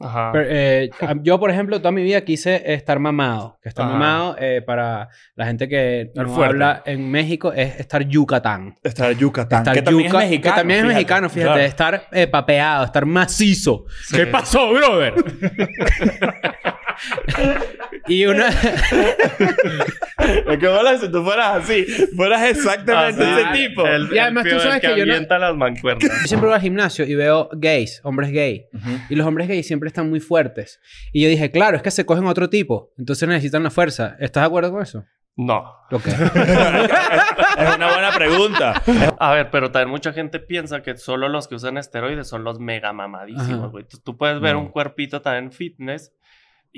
Ajá. Pero, eh, yo, por ejemplo, toda mi vida quise estar mamado. Que estar Ajá. mamado, eh, para la gente que no habla en México, es estar Yucatán. Estar Yucatán. Estar que también yuca- es mexicano. Que también es fíjate. mexicano, fíjate. Claro. Estar eh, papeado, estar macizo. Sí. ¿Qué pasó, brother? Y una... Es que bola si tú fueras así. Fueras exactamente ese tipo. El, Y además el tú sabes el que yo no- las mancuernas. Yo siempre voy al gimnasio y veo gays, hombres gay. Ujú. Y los hombres gays siempre están muy fuertes. Y yo dije, claro, es que se cogen otro tipo. Entonces necesitan la fuerza. ¿Estás de acuerdo con eso? No. Ok. es una buena pregunta. A ver, pero también mucha gente piensa que solo los que usan esteroides son los mega mamadísimos, güey. Tú, tú puedes ver No. un cuerpito también fitness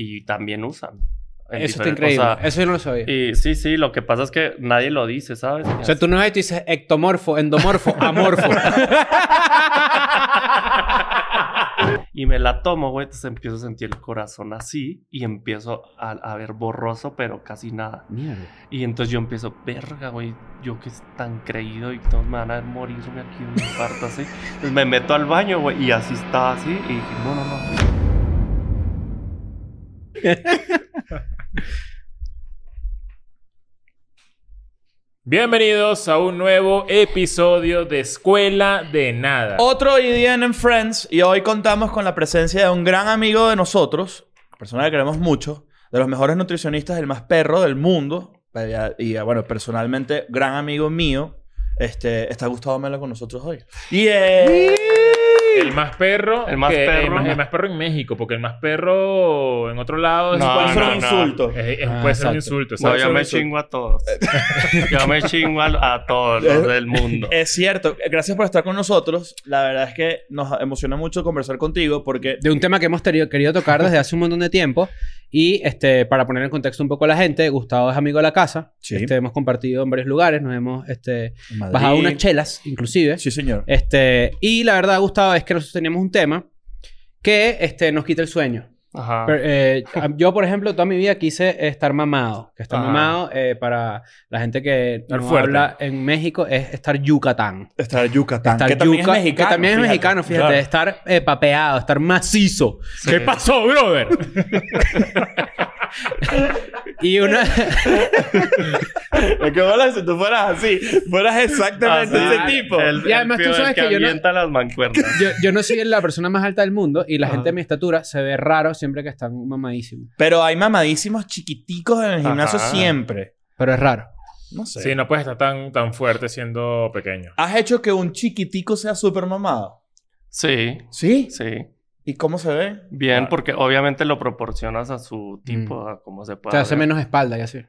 y también usan. Eso está increíble. o sea, eso yo no lo sabía. y sí, sí, lo que pasa es que nadie lo dice, ¿sabes? O sea, tú no ves y dices ectomorfo, endomorfo, amorfo. Y me la tomo, güey, entonces empiezo a sentir el corazón así y empiezo a, a ver borroso, pero casi nada. Mierda. Y entonces yo empiezo, verga, güey, yo que es tan creído y todos me van a ver morirme aquí de un infarto así. Entonces me meto al baño, güey, y así estaba así. Y dije, no, no, no. Bienvenidos a un nuevo episodio de Escuela de Nada. Otro IDN en Friends. Y hoy contamos con la presencia de un gran amigo de nosotros. Persona que queremos mucho. De los mejores nutricionistas, el más perro del mundo. Y, y, bueno, personalmente, gran amigo mío. Este, está Gustavo Melo con nosotros hoy. Y El más perro. El más que- perro. El más, el más perro en México, porque el más perro en otro lado es- No, puede ser un no. insulto. es- es- Ah, puede ser un exacto. insulto. No, ¿sabes? yo me chingo a todos. yo me chingo a, a todos los del mundo. Es cierto. Gracias por estar con nosotros. La verdad es que nos emociona mucho conversar contigo porque De un tema que hemos tenido- querido tocar desde hace un montón de tiempo. Y este, para poner en contexto un poco a la gente, Gustavo es amigo de la casa. Sí. Este, hemos compartido en varios lugares, nos hemos este, bajado unas chelas, inclusive. Sí, señor. Este, y la verdad, Gustavo, es que nosotros teníamos un tema que este, nos quita el sueño. Ajá. Pero, eh, yo, por ejemplo, toda mi vida quise estar mamado. Que estar Ajá. mamado, eh, para la gente que no habla en México, es estar Yucatán. Estar Yucatán. Estar que también es mexicano. Que también es fíjate. mexicano, fíjate. Claro. Estar eh, papeado, estar macizo. Sí. ¿Qué pasó, brother? Y una... Es que bola si tú fueras así. Fueras exactamente ese tipo. El, Y además el tú sabes que yo no- avienta las mancuernas. yo, yo no soy la persona más alta del mundo y la Ajá. gente de mi estatura se ve raro siempre que están mamadísimos. Pero hay mamadísimos chiquiticos en el gimnasio Ajá. siempre. Pero es raro. No sé. Sí, no puedes estar tan, tan fuerte siendo pequeño. ¿Has hecho que un chiquitico sea súper mamado? Sí, ¿Sí? sí. ¿Y cómo se ve? Bien, Claro. porque obviamente lo proporcionas a su tipo, a cómo se puede. Te hace ver. menos espalda y así.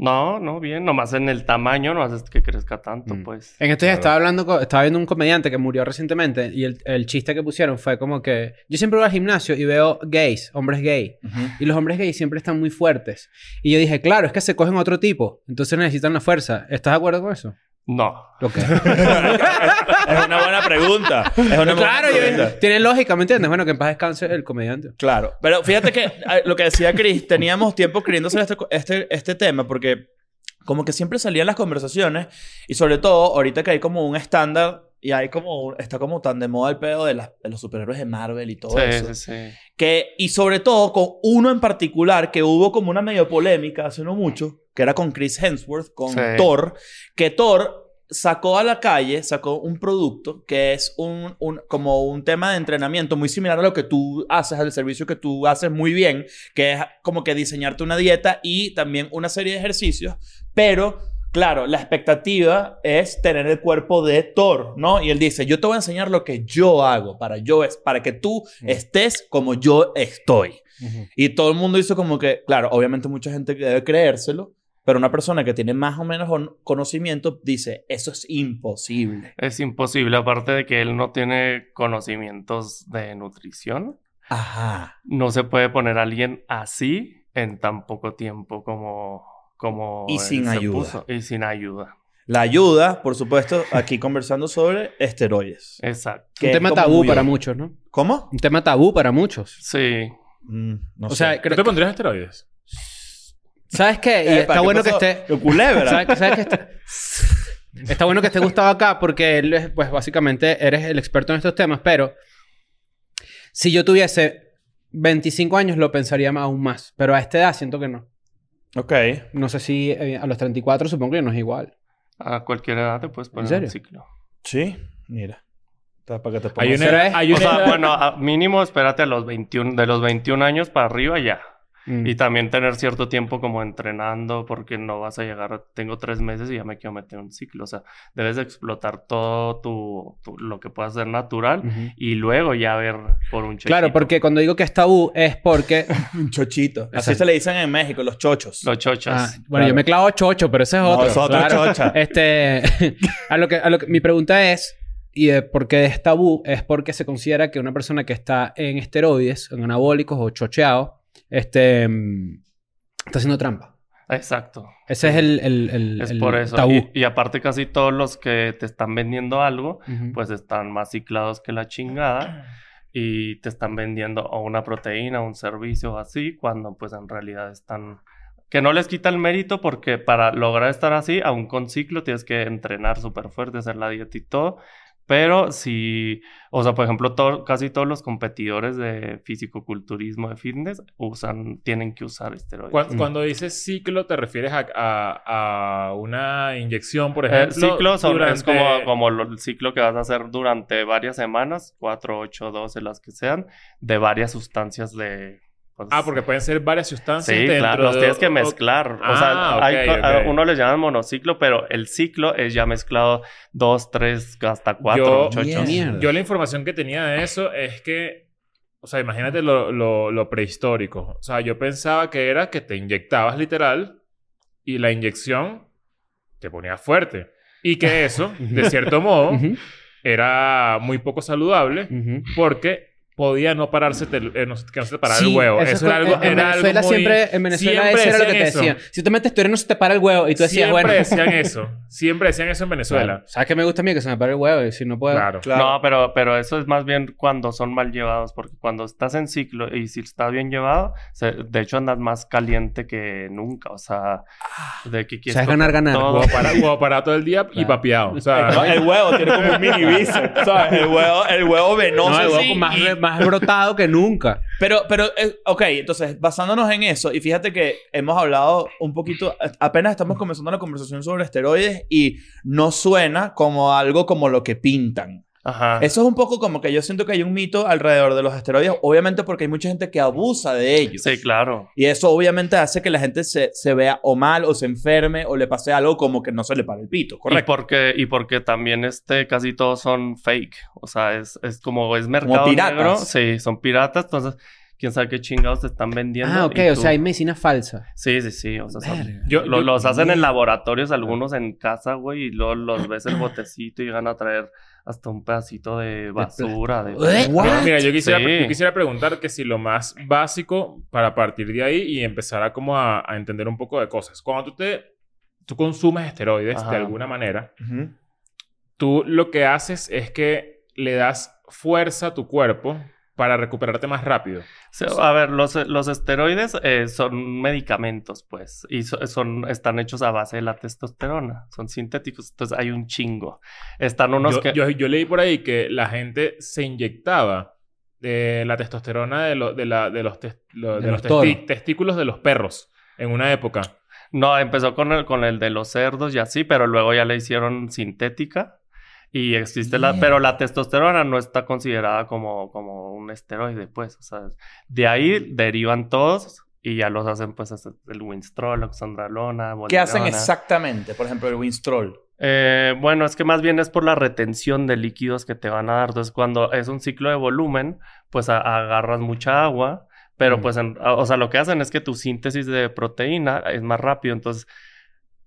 No, no, bien. Nomás en el tamaño no haces que crezca tanto, Mm. pues. En estos días estaba hablando, con- estaba viendo un comediante que murió recientemente y el, el chiste que pusieron fue como que yo siempre voy al gimnasio y veo gays, hombres gay. Y los hombres gays siempre están muy fuertes. Y yo dije, claro, es que se cogen otro tipo. Entonces necesitan la fuerza. ¿Estás de acuerdo con eso? No. Ok. es una buena pregunta. Es una claro, buena yo- pregunta. tiene lógica, ¿me entiendes? Bueno, que en paz descanse el comediante. Claro. Pero fíjate que lo que decía Chris, teníamos tiempo queriendo hacer este, este, este tema porque como que siempre salían las conversaciones y sobre todo ahorita que hay como un estándar y hay como está como tan de moda el pedo de, las- de los superhéroes de Marvel y todo Sí, eso. sí, sí. Que, y sobre todo con uno en particular que hubo como una medio polémica hace no mucho, que era con Chris Hemsworth, con Sí. Thor, que Thor sacó a la calle, sacó un producto que es un, un- como un tema de entrenamiento muy similar a lo que tú haces, al servicio que tú haces muy bien, que es como que diseñarte una dieta y también una serie de ejercicios, pero claro, la expectativa es tener el cuerpo de Thor, ¿no? Y él dice, yo te voy a enseñar lo que yo hago para, yo es, para que tú estés como yo estoy. Y todo el mundo hizo como que, claro, obviamente mucha gente debe creérselo, pero una persona que tiene más o menos con- conocimiento dice, eso es imposible. Es imposible, aparte de que él no tiene conocimientos de nutrición. Ajá. No se puede poner a alguien así en tan poco tiempo como, como Y sin se ayuda. puso. Y sin ayuda. La ayuda, por supuesto, aquí conversando sobre esteroides. Exacto. que un tema tabú para muchos, ¿no? ¿Cómo? Un tema tabú para muchos. Sí. Mm, no o sé. sea, ¿Tú creo te pondrías esteroides? ¿sabes qué? Y Epa, está ¿qué bueno que esté... ¡Qué culebra! ¿Sabes, sabes que está... está bueno que esté Gustavo acá porque él, es, pues básicamente eres el experto en estos temas, pero si yo tuviese 25 años lo pensaría aún más. Pero a esta edad siento que no. Ok. No sé si eh, a los 34 supongo que no es igual. A cualquier edad te puedes poner serio? un ciclo. Sí, mira. Está Para que te Hay pongas- una, hay O una sea, edad- bueno, a- mínimo espérate a los 21, de los 21 años para arriba ya. Mm. Y también tener cierto tiempo como entrenando porque no vas a llegar, tengo tres meses y ya me quiero meter un ciclo. O sea, debes de explotar todo tu, tu- lo que puedas hacer natural y luego ya ver por un chequito. Claro, porque cuando digo que es tabú es porque... Un chochito. Así Exacto. se le dicen en México, los chochos. Los chochos. Ah, bueno, yo me clavo chocho, pero ese es No, otro. es otro Claro. chocha. Este, a lo que, a lo que mi pregunta es, y de por qué es tabú, es porque se considera que una persona que está en esteroides, en anabólicos o chocheado, este, mm, está haciendo trampa. Exacto. Ese es el, el, el- Es el por eso. tabú. Y, y aparte casi todos los que te están vendiendo algo, pues están más ciclados que la chingada y te están vendiendo o una proteína, un servicio así, cuando pues en realidad están... Que no les quita el mérito porque para lograr estar así, aún con ciclo, tienes que entrenar súper fuerte, hacer la dieta y todo. Pero si, o sea, por ejemplo, todo- casi todos los competidores de fisicoculturismo, de fitness, usan, tienen que usar esteroides. Cuan- Mm. Cuando dices ciclo, ¿te refieres a, a- a una inyección, por Eh, ejemplo? ciclos son, durante- es como, como el ciclo que vas a hacer durante varias semanas, 4, 8, 12, las que sean, de varias sustancias de... pues, Ah, porque pueden ser varias sustancias Sí, dentro claro, los de- tienes que o- mezclar. o Ah, sea, hay ok, co- a uno le llaman monociclo, pero el ciclo es ya mezclado dos, tres, hasta cuatro Yo- muchachos. Mierda. Yo la información que tenía de eso es que, o sea, imagínate lo, lo- lo prehistórico. O sea, yo pensaba que era que te inyectabas literal y la inyección te ponía fuerte. Y que eso, de cierto modo, era muy poco saludable porque podía no pararse, te- eh, no, que no se te parara Sí, el huevo. eso Eso, es era algo, en era algo Venezuela muy- siempre, en Venezuela siempre eso era lo que te decían eso. decían. Si tú te metes teoría no se te para el huevo y tú decías, Siempre bueno, decían eso. Siempre decían eso en Venezuela. Claro. ¿sabes qué me gusta a mí? Que se me para el huevo y si no puedo... Claro. Claro. No, pero, pero eso es más bien cuando son mal llevados, porque cuando estás en ciclo y si está bien llevado, se- de hecho andas más caliente que nunca, o sea, de que quieres Sabes coger ganar, ganar. todo. Huevo para, huevo parado todo el día y Claro. papeado. O sea, El, el huevo tiene como un mini bíceps, ¿sabes? El huevo, el huevo venoso. No, el huevo así, más, y- más brotado que nunca. Pero, pero, eh, ok, entonces, basándonos en eso, y fíjate que hemos hablado un poquito, apenas estamos comenzando la conversación sobre esteroides y no suena como algo como lo que pintan. Ajá. Eso es un poco como que yo siento que hay un mito alrededor de los esteroides, obviamente porque hay mucha gente que abusa de ellos. Sí, claro. Y eso obviamente hace que la gente se, se vea o mal o se enferme o le pase algo como que no se le para el pito, Y ¿correcto? porque, y porque también este, casi todos son fake. O sea, es, es como es mercado piratas. negro. Sí, son piratas. Entonces, quién sabe qué chingados te están vendiendo. Ah, ok. y O tú- sea, hay medicina falsa. Sí, sí, sí. O sea, son- Verga. yo, lo- yo- los hacen en laboratorios, algunos en casa, güey, y luego los ves el botecito y llegan a traer hasta un pedacito de basura. De... Mira, yo quisiera, Sí. yo quisiera preguntar que si lo más básico para partir de ahí y empezar a como a, a entender un poco de cosas. Cuando tú te tú consumes esteroides Ajá. de alguna manera, tú lo que haces es que le das fuerza a tu cuerpo para recuperarte más rápido. A ver, los, los esteroides eh, son medicamentos, pues, y so- son, están hechos a base de la testosterona, son sintéticos, entonces hay un chingo. Están unos yo, que... yo- yo leí por ahí que la gente se inyectaba eh, la testosterona de, lo- de, la- de los, tes- lo- De de los los toros. testi- testículos de los perros en una época. No, empezó con el, con el de los cerdos y así, pero luego ya le hicieron sintética. Y existe la... Pero la testosterona no está considerada como, como un esteroide, pues. O sea, de ahí derivan todos y ya los hacen, pues, hacer el Winstrol, Oxandrolona, ¿Qué hacen exactamente? Por ejemplo, el Winstrol. Eh, bueno, es que más bien es por la retención de líquidos que te van a dar. Entonces, cuando es un ciclo de volumen, pues agarras mucha agua, pero Mm. pues, en- o sea, lo que hacen es que tu síntesis de proteína es más rápido. Entonces,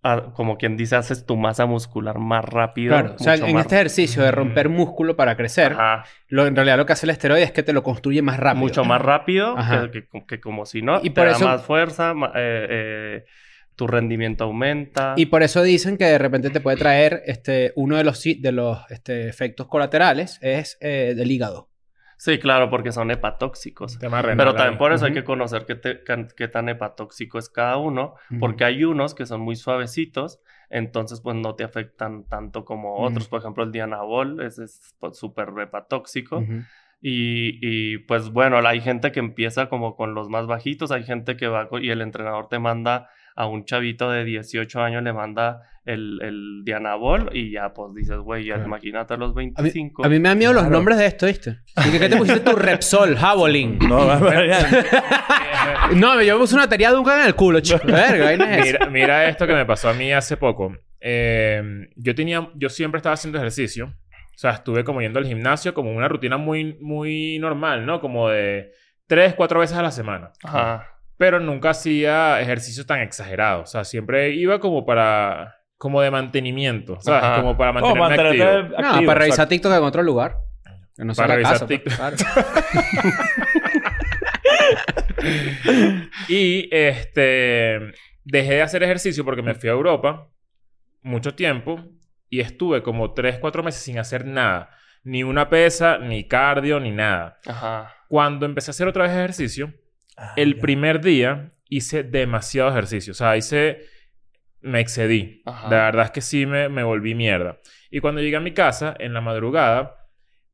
a- como quien dice, haces tu masa muscular más rápido. Claro. O sea, mucho en más- este ejercicio de romper músculo para crecer, Ajá, lo, en realidad lo que hace el esteroide es que te lo construye más rápido. mucho más rápido que, que- que como si no. Y te por da eso- más fuerza, eh, eh, tu rendimiento aumenta. Y por eso dicen que de repente te puede traer este, uno de los, de los este, efectos colaterales es eh, del hígado. Sí, claro, porque son hepatóxicos. Renal Pero también por eso hay que conocer qué, te- can- qué tan hepatóxico es cada uno, Ujú. porque hay unos que son muy suavecitos, entonces pues no te afectan tanto como otros. Por ejemplo, el dianabol ese es pues, súper hepatóxico. Y, y, pues bueno, hay gente que empieza como con los más bajitos, hay gente que va y el entrenador te manda a un chavito de 18 años, le manda el, el Dianabol y ya pues dices, güey, ya Claro. imagínate a los A mí, 25. a mí me dan miedo los nombres de esto, ¿viste? ¿Y qué te pusiste tu Repsol, Javelin? No, No, yo me puse una teoría de un en el culo, chico. Verga, es mira esto que me pasó a mí hace poco. Eh, yo tenía... Yo siempre estaba haciendo ejercicio. O sea, estuve como yendo al gimnasio como una rutina muy, muy normal, ¿no? Como de tres, cuatro veces a la semana. Ajá. Pero nunca hacía ejercicios tan exagerados. O sea, siempre iba como para... Como de mantenimiento. ¿Sabes? Ajá. Como para Oh, mantenerme mantenerte activo. No, para revisar exacto. TikTok en otro lugar. Que no sea Para la revisar casa, pues, TikTok. claro. Y este dejé de hacer ejercicio porque me fui a Europa mucho tiempo y estuve como 3, 4 meses sin hacer nada. Ni una pesa, ni cardio, ni nada. Ajá. Cuando empecé a hacer otra vez ejercicio, Ah, el ya. primer día hice demasiado ejercicio. O sea, hice... Me excedí. Ajá. La verdad es que sí me, me volví mierda. Y cuando llegué a mi casa, en la madrugada,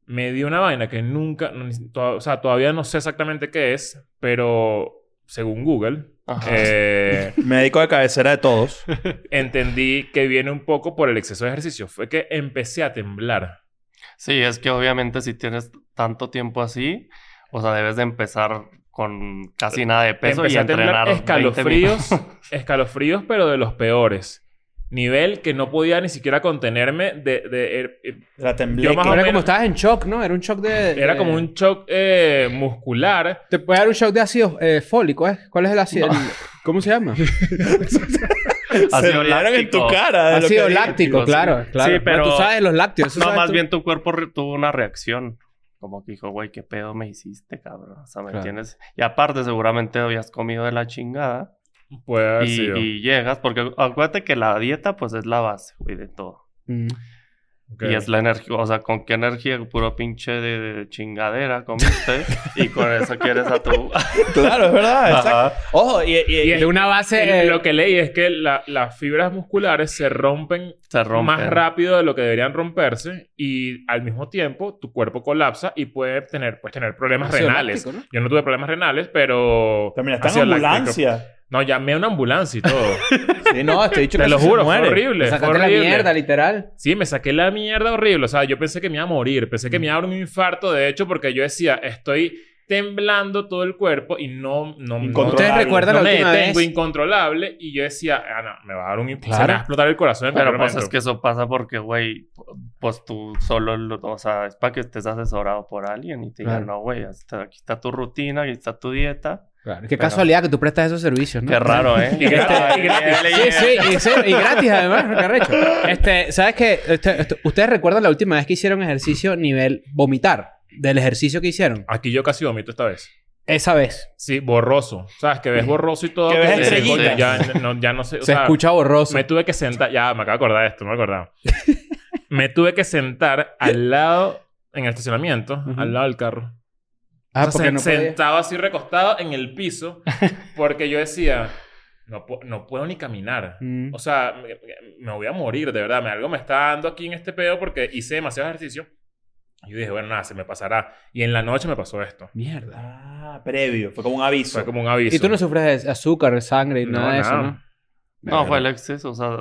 me dio una vaina que nunca... no, ni- to- o sea, todavía no sé exactamente qué es, pero según Google, eh, Médico de cabecera de todos. entendí que viene un poco por el exceso de ejercicio. Fue que empecé a temblar. Sí, es que obviamente si tienes tanto tiempo así, o sea, debes de empezar con casi nada de peso empecé y a entrenar 20 escalofríos, escalofríos, pero de los peores. Nivel que no podía ni siquiera contenerme de... de- er- eh, La temblé. Yo más o Era menos- como estabas en shock, ¿no? Era un shock de... era de- como un shock eh, muscular. Te puede dar un shock de ácido eh, fólico, ¿eh? ¿Cuál es el ácido? el- ¿Cómo se llama? Se Ácido hablaron en tu láctico. cara. de lo ácido que láctico, claro, claro. Sí, pero- tú sabes los lácteos. No, sabes más tú. bien tu cuerpo tuvo una reacción. Como que dijo, güey, ¿qué pedo me hiciste, cabrón? O sea, ¿me Claro. entiendes? Y aparte, seguramente habías comido de la chingada. Puede Y, sido. y llegas, porque acuérdate que la dieta, pues, es la base, güey, de todo. Mm. Y es la energía, o sea, ¿con qué energía? Puro pinche de, de chingadera comiste. y con eso quieres a tu... Claro, es verdad. exacto. Ojo, y, y- Y y- De una base... Eh, lo que leí es que la- las fibras musculares se rompen Se rompe. más rápido de lo que deberían romperse y al mismo tiempo tu cuerpo colapsa y puede tener, puedes tener problemas renales. Yo no tuve problemas renales, pero... terminaste en ácido láctico. No, llamé a una ambulancia y todo. Sí, no, este dicho Te lo se juro, fue muere. horrible. Fue sacaste la mierda, literal. Sí, me saqué la mierda horrible. O sea, yo pensé que me iba a morir. Pensé que me iba a dar un infarto, de hecho, porque yo decía, estoy temblando todo el cuerpo y no... no. ¿Ustedes recuerdan no la me última detengo, vez? incontrolable. Y yo decía, ah, no, me va a dar un... Claro. Se me va a explotar el corazón Pero cualquier pues es que eso pasa porque, güey, pues tú solo, lo- o sea, es para que estés asesorado por alguien y te digan, Claro. no, güey, aquí está tu rutina, aquí está tu dieta. Claro. Qué Pero- casualidad que tú prestas esos servicios, ¿no? Qué raro, ¿eh? Y gratis, y gratis. Sí, sí, y, sí, y gratis además, qué arrecho. Este, ¿sabes qué? Este, este, ¿Ustedes recuerdan la última vez que hicieron ejercicio nivel vomitar? Del ejercicio que hicieron. Aquí yo casi vomito esta vez. Esa vez. Sí, borroso. ¿Sabes? Que ves borroso y todo. Que ves. Ya no, ya no sé. o Se sea, escucha borroso. Me tuve que sentar... Ya, me acabo de acordar de esto. No me acordaba. me tuve que sentar al lado... En el estacionamiento. Al lado del carro. Ah, O sea, porque no podía. sentado así recostado en el piso. Porque yo decía... No, no puedo ni caminar. Mm. O sea, me, me voy a morir, de verdad. Me, algo me está dando aquí en este pedo porque hice demasiado ejercicio. Y yo dije, bueno, nada, se me pasará. Y en la noche me pasó esto. Mierda. Ah, previo. Fue como un aviso. Fue como un aviso. Y tú no sufres de azúcar, sangre y No, nada de eso. ¿no? No, fue el exceso, o sea,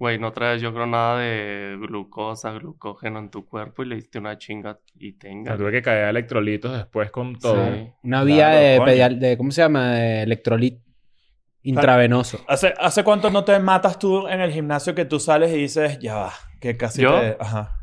güey, no traes yo creo nada de glucosa, glucógeno en tu cuerpo y le diste una chinga y O tenga. sea, tuve que caer electrolitos después con todo. Sí. Una vía Claro, de, coño. pedial- de... ¿Cómo se llama? De electrolit intravenoso. ¿Hace, ¿Hace cuánto no te matas tú en el gimnasio que tú sales y dices, ya va, que casi ¿Yo? te... Ajá.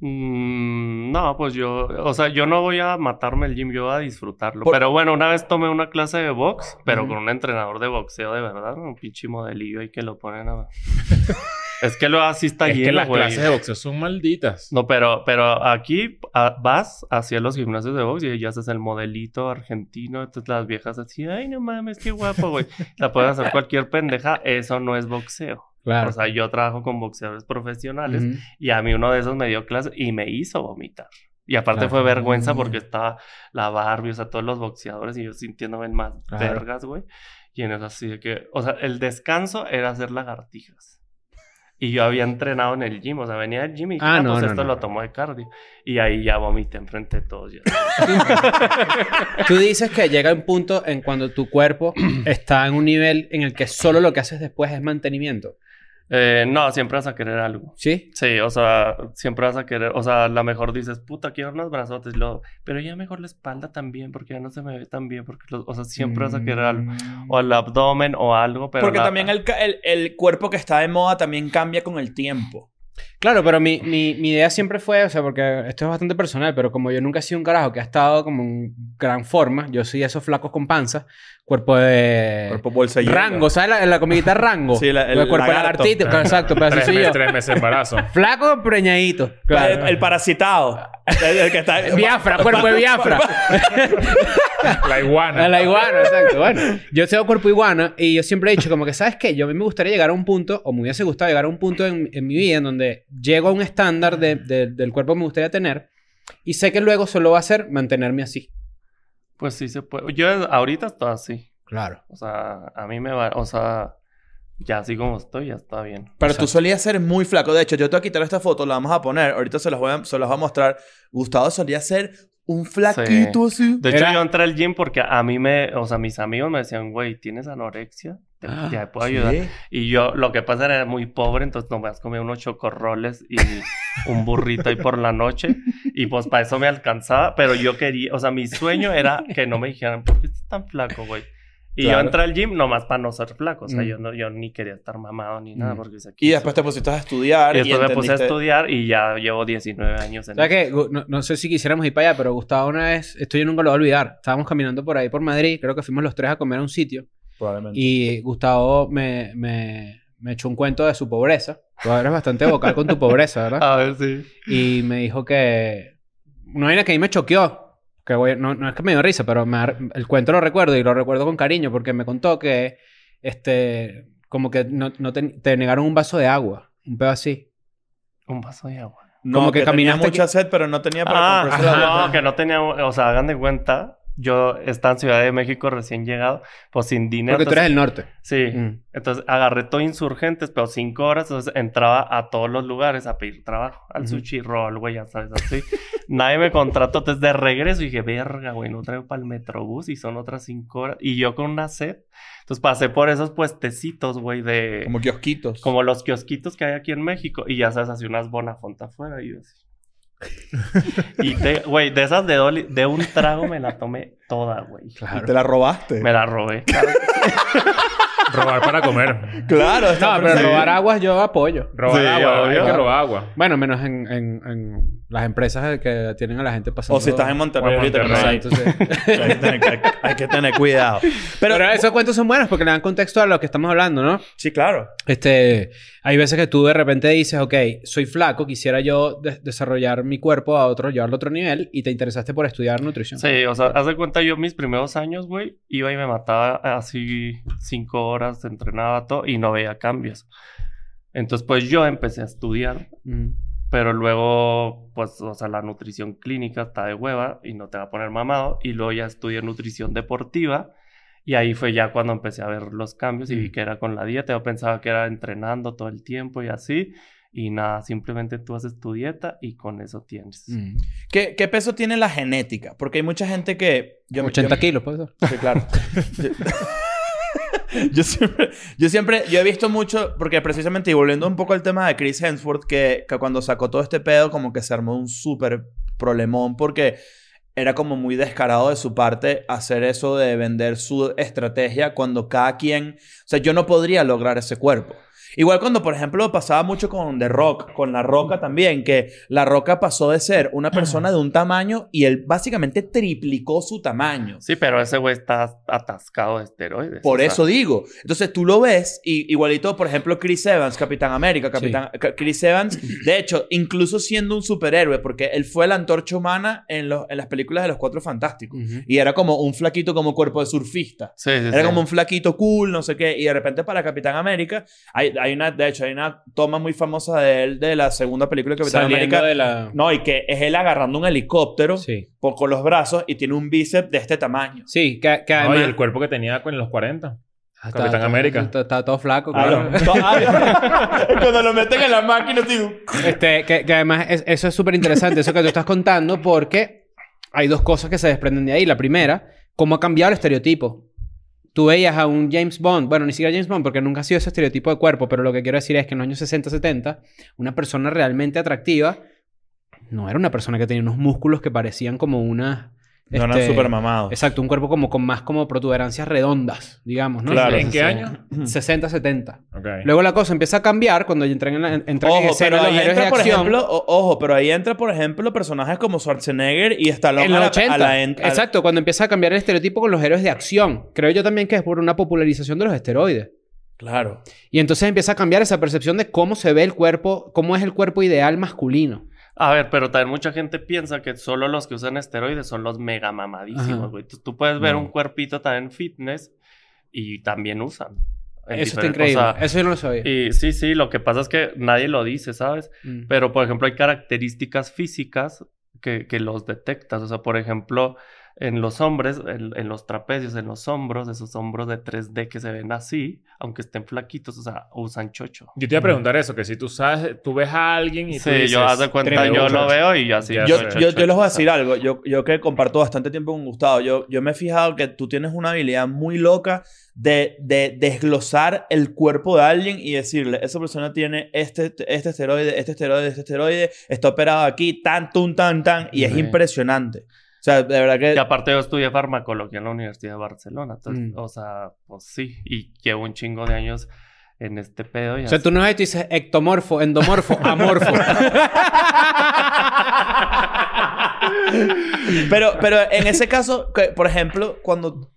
Mm, no, pues yo, o sea, yo no voy a matarme el gym, yo voy a disfrutarlo. Por- Pero bueno, una vez tomé una clase de box, pero con un entrenador de boxeo de verdad, un pinche modelillo ahí que lo ponen a... es que lo así está Es que lleno, las güey. clases de boxeo son malditas. No, pero, pero aquí vas hacia los gimnasios de box y ya haces el modelito argentino. Entonces las viejas así, ay, no mames, qué guapo, güey. La pueden hacer cualquier pendeja. Eso no es boxeo. Claro. O sea, yo trabajo con boxeadores profesionales y a mí uno de esos me dio clase y me hizo vomitar. Y aparte Claro. fue vergüenza Mm. porque estaba la Barbie, o sea, todos los boxeadores y yo sintiéndome más Claro. vergas, güey. Y en eso así de que, o sea, el descanso era hacer lagartijas. Y yo había entrenado en el gym, o sea, venía del gym y Ah, ah, no, pues no, esto no. lo tomo de cardio. Y ahí ya vomité enfrente de todos. ya. Tú dices que llega un punto en cuando tu cuerpo está en un nivel en el que solo lo que haces después es mantenimiento. Eh, no, siempre vas a querer algo. ¿Sí? Sí, o sea, siempre vas a querer, o sea, a lo mejor dices, puta, quiero unos brazotes, y luego, pero ya mejor la espalda también, porque ya no se me ve tan bien, porque, los- o sea, siempre vas a querer algo. O el abdomen o algo, pero... Porque la- también el, el, el cuerpo que está de moda también cambia con el tiempo. Claro, pero mi, mi, mi idea siempre fue, o sea, porque esto es bastante personal, pero como yo nunca he sido un carajo que ha estado como en gran forma, yo soy esos flacos con panza, cuerpo de... Cuerpo bolsa llena. rango, ¿sabes la, la comidita rango? Sí, la- el cuerpo de lagartito, exacto, tres, meses, tres meses de embarazo. Flaco, preñadito. Claro. El, el parasitado. El, el que está... Biafra, cuerpo de Biafra. La iguana. La iguana, exacto. Bueno, yo tengo cuerpo iguana y yo siempre he dicho como que, ¿sabes qué? Yo a mí me gustaría llegar a un punto, o me hubiese gustado llegar a un punto en, en mi vida en donde llego a un estándar de- de- del cuerpo que me gustaría tener y sé que luego solo va a ser mantenerme así. Pues sí se puede. Yo ahorita estoy así. Claro. O sea, a mí me va, o sea, ya así como estoy, ya está bien. Pero tú solías ser muy flaco. De hecho, yo te voy a quitar esta foto, la vamos a poner. Ahorita se las voy a, se las voy a mostrar. Gustavo solía ser un flaquito así. De hecho, Era- yo entré al gym porque a mí me, o sea, mis amigos me decían, güey, ¿tienes anorexia? Te, Ah, te puedo ayudar. Sí. Y yo, lo que pasa era muy pobre, entonces nomás comía unos chocorroles y un burrito ahí por la noche. Y pues para eso me alcanzaba, pero yo quería, o sea, mi sueño era que no me dijeran, ¿por qué estás tan flaco, güey? Y Claro. yo entré al gym nomás para no ser flaco, o sea, Mm. yo, no, yo ni quería estar mamado ni nada, Mm. porque aquí. Y después te pusiste a estudiar. y después me puse a entendiste- estudiar y ya llevo 19 años en ¿Sabes qué? Gu- No, no sé si quisiéramos ir para allá, pero Gustavo una vez, esto yo nunca lo voy a olvidar. Estábamos caminando por ahí por Madrid, creo que fuimos los tres a comer a un sitio. Probablemente. Y Gustavo me, me, me echó un cuento de su pobreza. Tú eres bastante vocal con tu pobreza, ¿verdad? A ver, sí. Y me dijo que... Una vaina que a mí me choqueó. Que voy- no, no es que me dio risa, pero me el cuento lo recuerdo y lo recuerdo con cariño porque me contó que... Este... Como que no, no te, te negaron un vaso de agua. Un pedo así. Un vaso de agua. No, como que que, tenía caminaste mucha sed, pero no tenía para Ah, comprarse la no, que no tenía, o sea, hagan de cuenta, yo estaba en Ciudad de México recién llegado, pues sin dinero. Porque tú eres del norte. Sí. Mm. Entonces agarré todo insurgentes, pero cinco horas, entonces entraba a todos los lugares a pedir trabajo. Al Ujú. sushi roll, güey, ya sabes, así. Nadie me contrató, entonces de regreso dije, verga, güey, no traigo para el metrobús y son otras cinco horas. Y yo con una sed. Entonces pasé por esos puestecitos, güey, de... Como kiosquitos. Como los kiosquitos que hay aquí en México. Y ya sabes, así unas bonafonta afuera y yo así. Y, de- güey, de esas de, doli- de un trago me la tomé toda, güey. Y te la robaste. Me la robé. Robar para comer. Claro. está No, pero robar aguas yo apoyo. Robar Sí, agua. Hay obvio. que robar agua. Bueno, menos en, en, en las empresas que tienen a la gente pasando... O si estás en Monterrey, O en ahorita, Monterrey. Exacto, sí. hay, que tener, hay que tener cuidado. Pero, Pero, esos cuentos son buenos porque le dan contexto a lo que estamos hablando, ¿no? sí, claro. Este, hay veces que tú de repente dices, ok, soy flaco, quisiera yo de- desarrollar mi cuerpo a otro, llevarlo a otro nivel y te interesaste por estudiar nutrición. Sí, o sea, haz de cuenta yo mis primeros años, güey, iba y me mataba así cinco horas, entrenaba todo y no veía cambios. Entonces, pues yo empecé a estudiar, Mm. pero luego, pues, o sea, la nutrición clínica está de hueva y no te va a poner mamado. Y luego ya estudié nutrición deportiva y ahí fue ya cuando empecé a ver los cambios y vi Mm. que era con la dieta. Yo pensaba que era entrenando todo el tiempo y así. Y nada, simplemente tú haces tu dieta y con eso tienes. Mm. ¿Qué, qué peso tiene la genética? Porque hay mucha gente que... Yo, 80 yo- kilos, pues. Sí, claro. yo siempre, yo siempre, yo he visto mucho, porque precisamente, y volviendo un poco al tema de Chris Hemsworth, que, que cuando sacó todo este pedo, como que se armó un súper problemón, porque era como muy descarado de su parte hacer eso de vender su estrategia cuando cada quien, o sea, yo no podría lograr ese cuerpo. Igual cuando, por ejemplo, pasaba mucho con The Rock, con La Roca también, que La Roca pasó de ser una persona de un tamaño y él básicamente triplicó su tamaño. Sí, pero ese güey está atascado de esteroides. Por o sea, eso digo. Entonces tú lo ves y igualito, por ejemplo, Chris Evans, Capitán América, Capitán Ca- Chris Evans, de hecho, incluso siendo un superhéroe, porque él fue la antorcha humana en, los- en las películas de los Cuatro Fantásticos. Ujú. Y era como un flaquito como cuerpo de surfista. Sí, sí, Era sí. como un flaquito cool, no sé qué. Y de repente para Capitán América, hay, hay una, de hecho, hay una toma muy famosa de él de la segunda película de Capitán Saliendo América. de la... No, y que es él agarrando un helicóptero Sí. por- con los brazos y tiene un bíceps de este tamaño. Sí, que, que No, además... y el cuerpo que tenía con los 40. Ah, Capitán está- América. Está, está todo flaco. Ah, claro. no. Ah, Cuando lo meten en la máquina, digo. Este, que, que además es- eso es súper interesante, eso que tú estás contando, porque hay dos cosas que se desprenden de ahí. La primera, cómo ha cambiado el estereotipo. Tú veías a un James Bond, bueno, ni siquiera James Bond, porque nunca ha sido ese estereotipo de cuerpo, pero lo que quiero decir es que en los años 60, 70, una persona realmente atractiva no era una persona que tenía unos músculos que parecían como una... No eran este, súper mamados. Exacto, un cuerpo como con más como protuberancias redondas, digamos, ¿no? Claro. ¿En qué año? 60, 70. Ok. Luego la cosa empieza a cambiar cuando entran en, la, entran en Ojo, escena pero los ahí héroes de entra, por acción. ejemplo, o- ojo, pero ahí entra, por ejemplo, personajes como Schwarzenegger y Stallone en a los la- 80. a la en- a- Exacto, cuando empieza a cambiar el estereotipo con los héroes de acción. Creo yo también que es por una popularización de los esteroides. Claro. Y entonces empieza a cambiar esa percepción de cómo se ve el cuerpo, cómo es el cuerpo ideal masculino. A ver, pero también mucha gente piensa que solo los que usan esteroides son los mega mamadísimos, güey. Tú, tú puedes ver No. un cuerpito también fitness y también usan. Eso está increíble. o sea, Eso yo no lo sabía. y sí, sí, lo que pasa es que nadie lo dice, ¿sabes? Mm. Pero, por ejemplo, hay características físicas que, que los detectas. O sea, por ejemplo, en los hombres, en, en los trapecios, en los hombros, esos hombros de 3D que se ven así, aunque estén flaquitos, o sea, usan chocho. Yo te iba a preguntar eso, que si tú sabes, tú ves a alguien y tú Sí, dices... yo haz de cuenta, yo lo veo y así. Yo, yo, yo les voy a decir algo. Yo, yo que comparto bastante tiempo con Gustavo. Yo, yo me he fijado que tú tienes una habilidad muy loca de, de desglosar el cuerpo de alguien y decirle, esa persona tiene este, este esteroide, este esteroide, este esteroide, está operado aquí, tan, tun, tan, tan. Y es Sí. impresionante. O sea, de verdad que... Y aparte yo estudié farmacología en la Universidad de Barcelona. Entonces, Mm. o sea, pues sí. Y llevo un chingo de años en este pedo. Y O sea, así. tú no ves y tú dices ectomorfo, endomorfo, amorfo. Pero, pero en ese caso, que, por ejemplo, cuando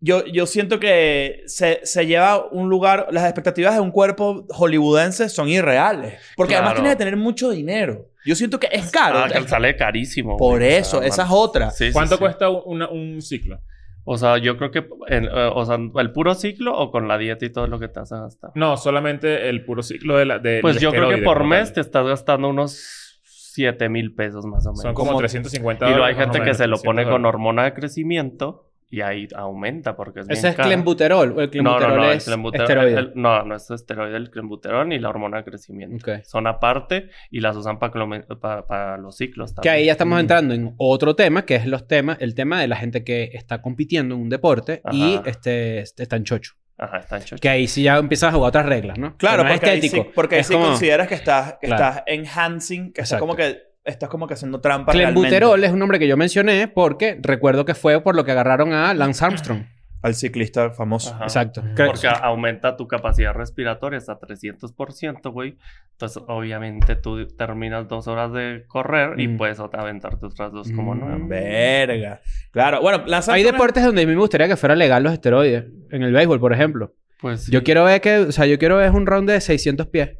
yo, yo siento que se, se lleva un lugar, las expectativas de un cuerpo hollywoodense son irreales. Porque además Claro. tienes que tener mucho dinero. Yo siento que es caro. Ah, que sale carísimo. Por güey, o eso, sea, esa es man. otra. Sí, ¿Cuánto sí. cuesta una- un ciclo? O sea, yo creo que, en, eh, o sea, el puro ciclo o con la dieta y todo lo que te vas a gastar. No, solamente el puro ciclo de la, de, Pues yo creo que por mes tal. te estás gastando unos 7 mil pesos más o menos. Son como, Como- 350 y luego hay dólares, gente que se lo 300 pone con dólares. hormona de crecimiento y ahí aumenta porque es Ese bien es caro. clenbuterol. O el No, clenbuterol no, no, el es clenbuterol- esteroide. el- no, no es esteroide el clenbuterol ni la hormona de crecimiento. Ok. Son aparte y las usan para los ciclos Que también. ahí ya estamos Mm. entrando en otro tema, que es los temas, el tema de la gente que está compitiendo en un deporte y Ajá. este, este está en chocho. Ajá, está en chocho. Que ahí sí ya empiezas a jugar otras reglas, ¿no? Claro, Que no es porque ahí sí, estético. porque ahí es sí como- consideras que estás, que Claro. estás enhancing, que estás Exacto. como que estás como que haciendo trampa Clenbuterol realmente es un nombre que yo mencioné porque recuerdo que fue por lo que agarraron a Lance Armstrong. al ciclista famoso. Ajá. Exacto. Que- Porque a- aumenta tu capacidad respiratoria hasta 300%, güey. Entonces, obviamente, tú terminas dos horas de correr y Mm. puedes aventarte otras dos como Mm. nueve. Verga. Claro, bueno, Hay deportes donde a mí me gustaría que fuera legal los esteroides. En el béisbol, por ejemplo. Pues sí. Yo quiero ver que... O sea, yo quiero ver un round de 600 pies.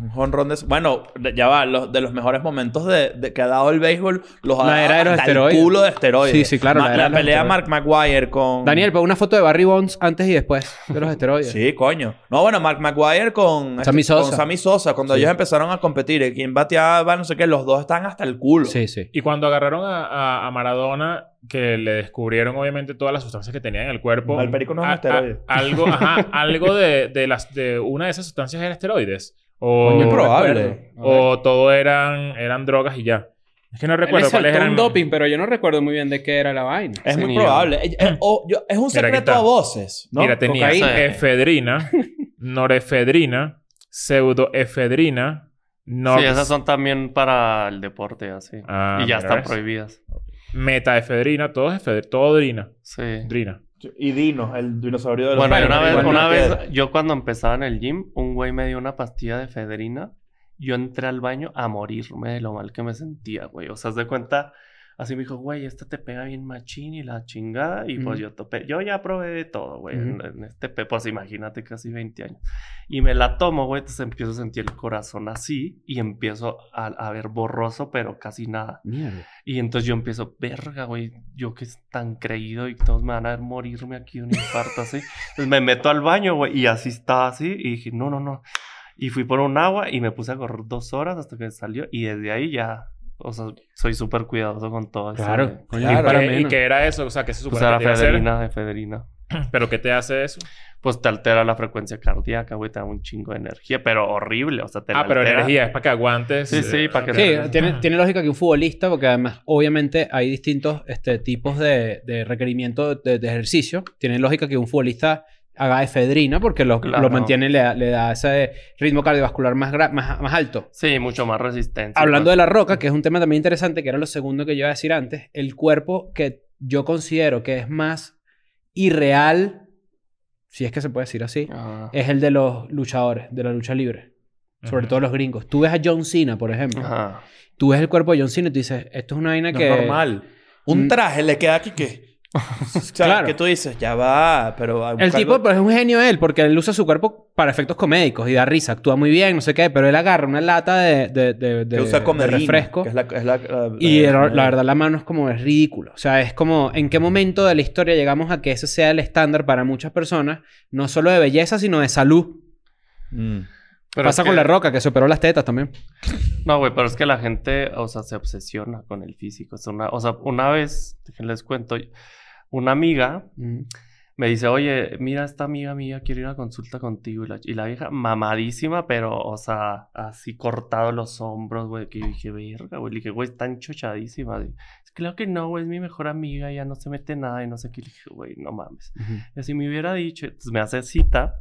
Un jonrón de... Bueno, ya va. Los, de los mejores momentos de, de que ha dado el béisbol los ha La dado era de los hasta el esteroides. culo de esteroides. Sí, sí, claro, Ma- la La, los pelea. Mark Maguire con... Daniel, pon una foto de Barry Bonds antes y después de los esteroides. Sí, coño. No, bueno, Mark Maguire con... Sammy este- Sosa. Con Sammy Sosa. Cuando Sí. ellos empezaron a competir. y Quien bateaba, no sé qué. Los dos están hasta el culo. Sí, sí. Y cuando agarraron a, a- a Maradona, que le descubrieron obviamente todas las sustancias que tenía en el cuerpo. El perico no es un a- a- esteroide. algo, ajá, algo de, de las, de una de esas sustancias era esteroides. O, Coño, probable. O todo eran, eran drogas y ya. Es que no recuerdo le cuáles eran. un doping, pero yo no recuerdo muy bien de qué era la vaina. Es muy probable. Eh, eh, o- yo- es un secreto a voces, ¿no? Mira, tenía Cocaína. efedrina, norefedrina, pseudoefedrina, nor Sí, esas son también para el deporte, así. Ah, y ya están ¿ves? prohibidas. metaefedrina, todo es efedrina, todo drina. Sí. Drina. Y Dino, el dinosaurio de los Bueno, una vez, una yo cuando empezaba en el gym, un güey me dio una pastilla de efedrina. Yo entré al baño a morirme de lo mal que me sentía, güey. O sea, haz de cuenta, así me dijo, güey, esta te pega bien machín y la chingada. Y pues Ujú. yo topé, yo ya probé de todo, güey, en, en este pe, pues imagínate, casi 20 años. Y me la tomo, güey, entonces empiezo a sentir el corazón así y empiezo a, a ver borroso, pero casi nada. Mierda. Y entonces yo empiezo, verga, güey, yo que es tan creído y todos me van a ver morirme aquí de un infarto así. Entonces me meto al baño, güey, y así estaba así. Y dije, no, no, no. Y fui por un agua y me puse a correr dos horas hasta que salió. Y desde ahí ya, o sea, soy súper cuidadoso con todo eso. Claro. Claro. ni para ¿Qué- ¿Y menos. qué era eso? O sea, ¿qué se Pues supone era que te iba a hacer? Federina de Federina. ¿Pero qué te hace eso? Pues te altera la frecuencia cardíaca, güey, te da un chingo de energía, pero horrible, o sea, te Ah, pero altera. energía es para que aguantes. Sí, sí, eh, para que. Sí, tiene, Ajá. tiene lógica que un futbolista, porque además, obviamente, hay distintos este, tipos de, de requerimiento de, de ejercicio. Tiene lógica que un futbolista haga efedrina porque lo, Claro. lo mantiene, le da, le da ese ritmo cardiovascular más, más, más alto. Sí, mucho más resistencia. Hablando de la roca, que es un tema también interesante, que era lo segundo que yo iba a decir antes, el cuerpo que yo considero que es más irreal, si es que se puede decir así, Ajá. es el de los luchadores, de la lucha libre. Sobre Ujú. todo los gringos. Tú ves a John Cena, por ejemplo. Ajá. Tú ves el cuerpo de John Cena y tú dices, esto es una vaina No que... es normal. Un Mm. traje le queda aquí que... O sea, Claro. que tú dices, ya va, pero... a El tipo pues, es un genio él, porque él usa su cuerpo para efectos comédicos y da risa, actúa muy bien, no sé qué, pero él agarra una lata de, de, de, de- que usa de comedina, refresco que es la, es la- la- y la- verdad la mano es como es ridículo. O sea, es como en qué momento de la historia llegamos a que ese sea el estándar para muchas personas, no solo de belleza, sino de salud. Mm. Pero Pasa es con que- la roca, que superó las tetas también. No, güey, pero es que la gente, o sea, se obsesiona con el físico. O sea, una, o sea, una vez, les cuento, una amiga Mm. me dice, oye, mira, esta amiga mía quiere ir a consulta contigo. Y la, y la vieja mamadísima, pero, o sea, así cortado los hombros, güey. Que yo dije, verga, güey. Le dije, güey, está enchochadísima. Claro que no, güey, es mi mejor amiga, ya no se mete nada y no sé qué. Le dije, güey, no mames. Y así me hubiera dicho, entonces me hace cita.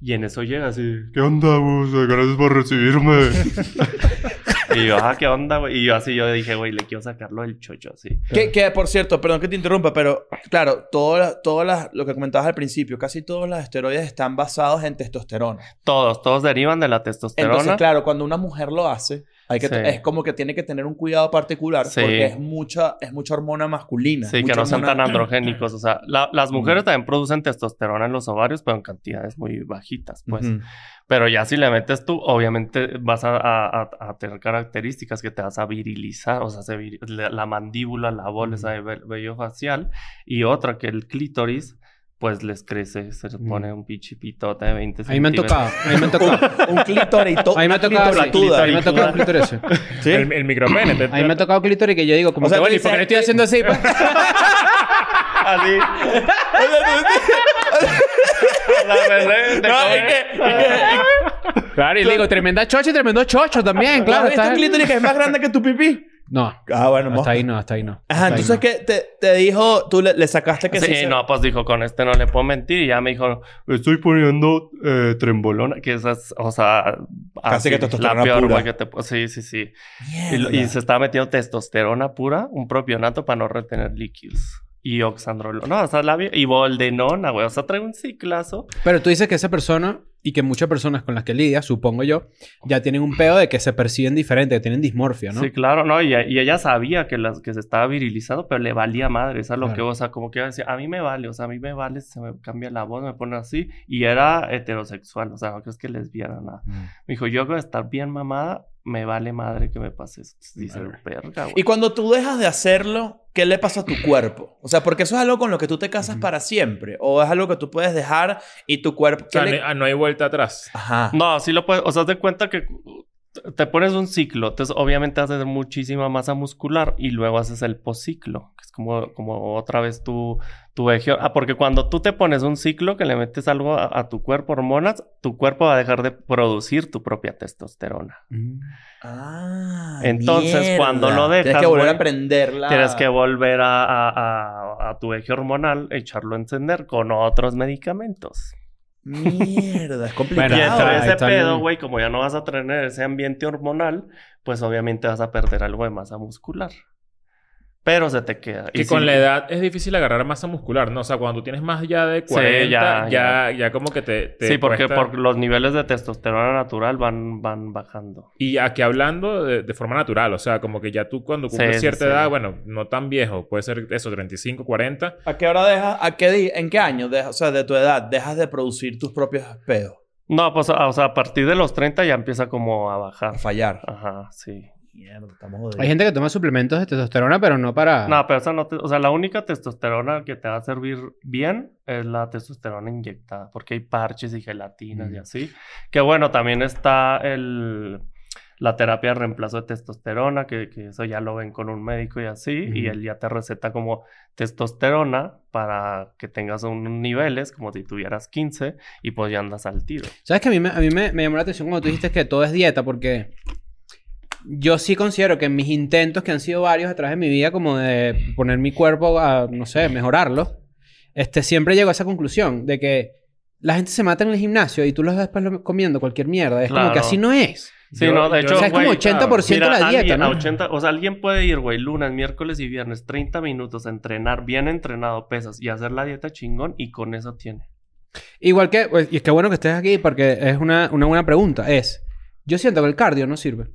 Y en eso llega así, ¿qué onda, güey? Gracias por recibirme. y yo, ah, ¿qué onda, güey? Y yo así, yo dije, güey, le quiero sacarlo del chocho, así. Que, que, por cierto, perdón que te interrumpa, pero claro, todas las- lo que comentabas al principio, casi todos los esteroides están basados en testosterona. Todos, todos derivan de la testosterona. Entonces, claro, cuando una mujer lo hace, hay que Sí. es como que tiene que tener un cuidado particular Sí. porque es mucha, es mucha hormona masculina. Sí, que no sean tan androgénicos. O sea, la- las mujeres también producen testosterona en los ovarios, pero en cantidades muy bajitas, pues. Ujú. Pero ya si le metes tú, obviamente vas a, a- a- tener características que te vas a virilizar. O sea, se vir- la, la mandíbula, la bolsa de ve- vello facial. Y otra, que el clítoris, pues les crece, se les pone un pichipitote de 20 Ahí me han centímetros. tocado, ahí me han tocado. Un clítoris. to- Ahí me ha tocado, sí. Ahí me ha tocado clítoris. sí. ¿Sí? El, el micropene. te- Ahí me ha tocado clítoris que yo digo, como O sea, que, bueno, ¿y por qué le estoy haciendo así? pues? Así. La verdad, te No, es que- es que- claro, y le digo, tremenda chocha y tremendo chocho también, ¿Tú claro. visto está- un clítoris que es más grande que tu pipí? No, Ah, bueno, hasta mosca. ahí no, hasta ahí no. Ajá, Hasta entonces no. que te, te dijo, tú le, le sacaste que sí, se- no, pues dijo, con este no le puedo mentir. Y ya me dijo, estoy poniendo eh, trembolona, que esa es, o sea, Casi que testosterona la peor, pura. güey, que te... Sí, sí, sí. Y, y se estaba metiendo testosterona pura, un propionato para no retener líquidos. Y oxandrolona. No, o sea, la vi- Y boldenona, güey. O sea, trae un ciclazo. Pero tú dices que esa persona y que muchas personas con las que lidia, supongo yo, ya tienen un pedo de que se perciben diferente, que tienen dismorfia, ¿no? Sí, claro, ¿no? Y, y ella sabía que, las, que se estaba virilizando, pero le valía madre. Eso es lo Claro. que, o sea, como que iba a decir, a mí me vale, o sea, a mí me vale, se me cambia la voz, me pone así. Y era heterosexual, o sea, no crees que lesbiana, nada. Mm. Me dijo, yo voy a estar bien mamada, me vale madre que me pase eso. Dice, verga, güey. Y cuando tú dejas de hacerlo, ¿qué le pasa a tu cuerpo? O sea, porque eso es algo con lo que tú te casas para siempre. O es algo que tú puedes dejar y tu cuerpo... O sea, ¿qué no, le- hay- no hay vuelta atrás. Ajá. No, sí lo puedes, o sea, de cuenta que te pones un ciclo, entonces obviamente haces muchísima masa muscular y luego haces el posciclo, que es como, como otra vez tu, tu eje. Ah, porque cuando tú te pones un ciclo que le metes algo a, a tu cuerpo, hormonas, tu cuerpo va a dejar de producir tu propia testosterona. Mm. Ah, Entonces, mierda. cuando lo Tienes dejas, que volver a aprenderla. Tienes que volver a, a- a- a tu eje hormonal, echarlo a encender con otros medicamentos. Mierda, es Y complicado. Bueno, entre ahí ese está pedo, güey, como ya no vas a tener ese ambiente hormonal, pues obviamente vas a perder algo de masa muscular. Pero se te queda. Que Y con sí, la edad es difícil agarrar masa muscular, ¿no? O sea, cuando tú tienes más ya de Sí, 40, ya, ya, ya, como que te, te Sí, porque cuesta. por los niveles de testosterona natural van, van bajando. Y aquí hablando de, de forma natural, o sea, como que ya tú cuando cumples sí, cierta sí. edad, bueno, no tan viejo, puede ser eso, 35, 40, ¿A qué hora dejas, a qué di- en qué año, dejas, o sea, de tu edad, dejas de producir tus propios pedos? No, pues, o sea, a partir de los 30 ya empieza como a A bajar. fallar. Ajá, sí. Mierda, estamos jodidos. Hay gente que toma suplementos de testosterona, pero no para... No, pero esa no te... O sea, la única testosterona que te va a servir bien es la testosterona inyectada. Porque hay parches y gelatinas y Mm. así. Que bueno, también está el... la terapia de reemplazo de testosterona, que, que eso ya lo ven con un médico y así, y él ya te receta como testosterona para que tengas unos niveles, como si tuvieras 15, y pues ya andas al tiro. ¿Sabes que a mí, me, a mí me, me llamó la atención cuando tú dijiste que todo es dieta? Porque yo sí considero que en mis intentos, que han sido varios a través de mi vida, como de poner mi cuerpo a, no sé, mejorarlo, este, siempre llego a esa conclusión de que la gente se mata en el gimnasio y tú los ves después lo- comiendo cualquier mierda. Es como que Claro. así no es. Sí, Yo- no, de yo- hecho, o sea, es como güey, 80% Mira, la dieta, alguien, ¿no? a 80, o sea, alguien puede ir, güey, lunes, miércoles y viernes, 30 minutos a entrenar, bien entrenado, pesas y hacer la dieta chingón y con eso tiene. Igual que, pues, y es que bueno que estés aquí porque es una, una buena pregunta. Es, yo siento que el cardio no sirve.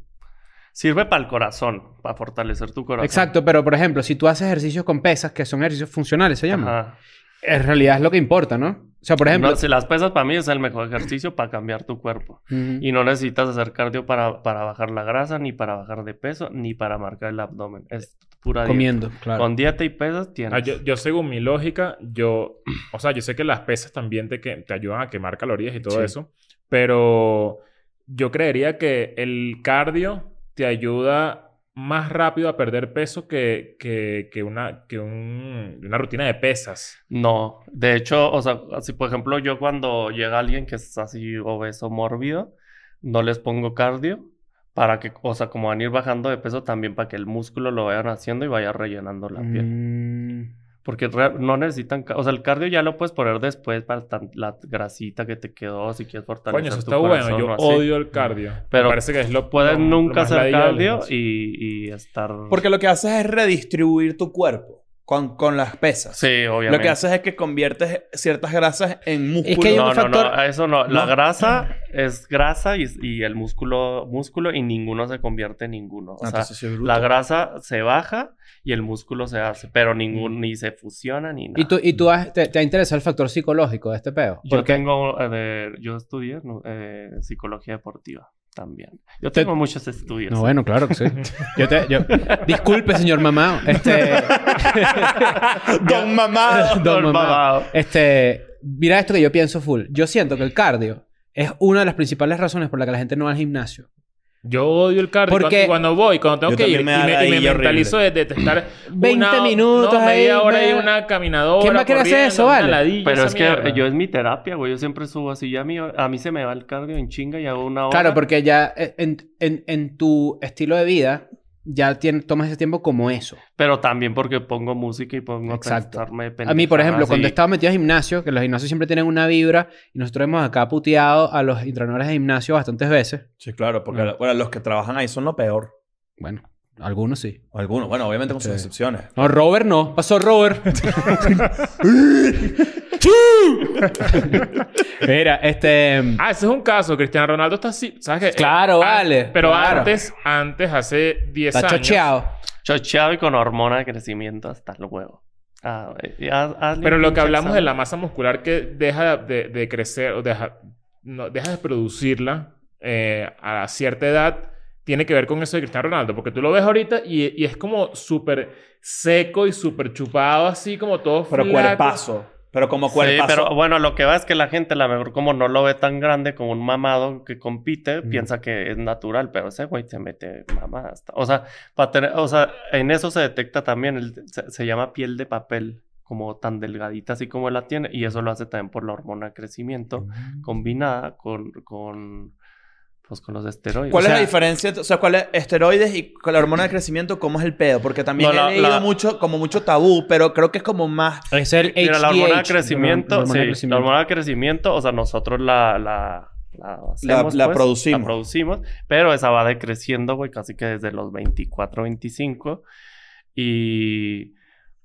Sirve para el corazón, para fortalecer tu corazón. Exacto, pero por ejemplo, si tú haces ejercicios con pesas, que son ejercicios funcionales, se llaman. Ajá. En realidad es lo que importa, ¿no? O sea, por ejemplo... No, si las pesas para mí es el mejor ejercicio para cambiar tu cuerpo. Y no necesitas hacer cardio para, para bajar la grasa, ni para bajar de peso, ni para marcar el abdomen. Es pura dieta. Comiendo, claro. Con dieta y pesas tienes. Ah, yo, yo según mi lógica, yo... O sea, yo sé que las pesas también te, que, te ayudan a quemar calorías y todo Sí. eso. Pero yo creería que el cardio te ayuda más rápido a perder peso que, que, que una, que un- una rutina de pesas. No, de hecho, o sea, así por ejemplo, yo cuando llega alguien que es así obeso, mórbido, no les pongo cardio para que, o sea, como van a ir bajando de peso también para que el músculo lo vayan haciendo y vaya rellenando la piel. Mm, Porque no necesitan, o sea, el cardio ya lo puedes poner después para tan- la grasita que te quedó, si quieres fortalecer Coño, eso tu está bueno. corazón Yo odio el cardio. Pero Me parece que es lo Puedes lo- lo nunca más hacer cardio y, y estar... Porque lo que haces es redistribuir tu cuerpo con, con las pesas. Sí, obviamente. Lo que haces es que conviertes ciertas grasas en músculo. que hay un No, no, factor- no, eso no. La No. grasa es grasa y, y el músculo, músculo y ninguno se convierte en ninguno. O Ah, sea, sí es la grasa se baja y el músculo se hace, pero ningún, ni se fusiona ni nada. ¿Y tú, y tú has- te, te ha interesado el factor psicológico de este peo? Yo Porque tengo, eh, de- yo estudié ¿no? eh, psicología deportiva también. Yo Te- tengo muchos estudios. No, bueno, claro que sí. Yo te... Yo... Disculpe, señor mamá. Este... Don mamado. Don Don mamá. Este... Mira esto que yo pienso full. Yo siento que el cardio es una de las principales razones por la que la gente no va al gimnasio. Yo odio el cardio. Porque- Cuando, cuando voy, cuando tengo que ir, y me y me mentalizo de, de estar 20 una- minutos no, media ahí, hora y me- una caminadora. ¿Quién va a querer hacer eso, vale? ladilla Pero es que yo es mi terapia, güey. Yo siempre subo así. Ya a mí, a mí se me va el cardio en chinga y hago una hora. Claro, porque ya eh, en, en, en tu estilo de vida ya tienes, tomas ese tiempo como eso. Pero también porque pongo música y pongo Exacto. a pensarme A mí, por ejemplo, pendejadas cuando estaba metido en gimnasio, que los gimnasios siempre tienen una vibra, y nosotros hemos acá puteado a los entrenadores de gimnasio bastantes veces. Sí, claro, porque bueno, los que trabajan ahí son lo peor. Bueno, algunos sí. Algunos, bueno, obviamente con sus Sí. excepciones. No, Robert no. Pasó Robert. Mira, este... Ah, ese es un caso. Cristiano Ronaldo está así. ¿Sabes qué? Claro, Eh, vale, Pero claro. antes, antes, hace 10 Está años. chocheado. Chocheado y con hormona de crecimiento hasta el huevo. Ah, haz- Pero lo que hablamos de la masa muscular que deja de, de crecer o deja, no, deja de producirla eh, a cierta edad tiene que ver con eso de Cristiano Ronaldo. Porque tú lo ves ahorita y, y es como súper seco y súper chupado, así como todo Pero flaco. cuerpazo. Pero como Sí, cuerpazo. pero bueno, lo que va es que la gente, la mejor como no lo ve tan grande como un mamado que compite, Mm. piensa que es natural, pero ese güey se mete mamada. hasta- O sea, para tener, o sea, en eso se detecta también, el- se, se llama piel de papel, como tan delgadita así como la tiene, y eso lo hace también por la hormona de crecimiento combinada con, con, pues con los esteroides. ¿Cuál O sea- es la diferencia? O sea, ¿cuál es esteroides y con la hormona de crecimiento? ¿Cómo es el pedo? Porque también No, la- he leído la- mucho, como mucho tabú, pero creo que es como más... Es el Mira, la hormona de crecimiento, la hormona de sí, crecimiento. la hormona de crecimiento, o sea, nosotros la, la, la, hacemos, la pues, producimos. La producimos, pero esa va decreciendo, güey, casi que desde los 24, 25. Y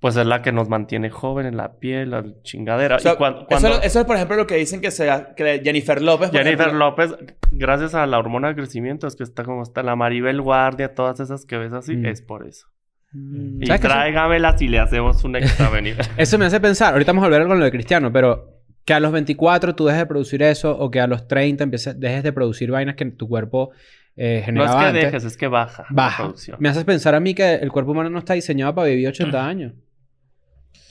pues es la que nos mantiene joven en la piel, la chingadera. O sea, y cuando, eso es, por ejemplo, lo que dicen que, se, que Jennifer López... Jennifer ejemplo, López, gracias a la hormona de crecimiento, es que está como está la Maribel Guardia, todas esas que ves así, Mm. es por eso. Mm. Y ¿Sabes que eso- tráigamelas y le hacemos un extra venida. Eso me hace pensar, ahorita vamos a volver con lo de Cristiano, pero que a los 24 tú dejes de producir eso o que a los 30 empieces, dejes de producir vainas que tu cuerpo eh, no es que antes. dejes, es que baja. la Baja. producción. Me haces pensar a mí que el cuerpo humano no está diseñado para vivir 80 años.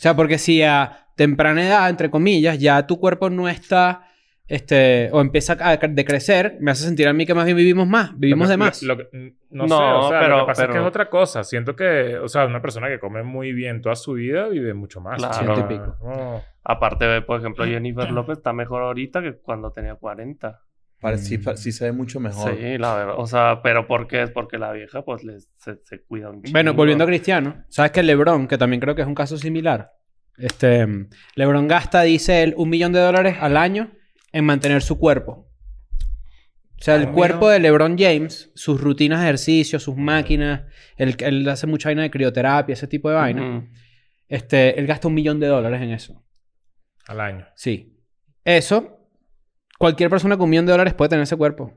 O sea, porque si a temprana edad, entre comillas, ya tu cuerpo no está este, o empieza a decrecer, me hace sentir a mí que más bien vivimos más, vivimos Lo que- de más. lo- lo no, No, sé, o sea, lo pero- que pasa es que es otra cosa. Siento que, o sea, una persona que come muy bien toda su vida vive mucho más. Claro. O sea, Ciento y pico. no. Aparte, de, por ejemplo, Jennifer López está mejor ahorita que cuando tenía 40. Pare- sí, pa- sí se ve mucho mejor. Sí, la verdad. O sea, pero ¿por qué? Es porque la vieja, pues, le, se, se cuida un chingo. Bueno, volviendo a Cristiano, sabes que LeBron, que también creo que es un caso similar, este, LeBron gasta, dice él, un millón de dólares al año en mantener su cuerpo. O sea, el cuerpo de LeBron James, sus rutinas de ejercicio, sus máquinas, él, él hace mucha vaina de crioterapia, ese tipo de vaina. Ujú. Este, él gasta un millón de dólares en eso. Al año. Sí. Eso, cualquier persona con un millón de dólares puede tener ese cuerpo.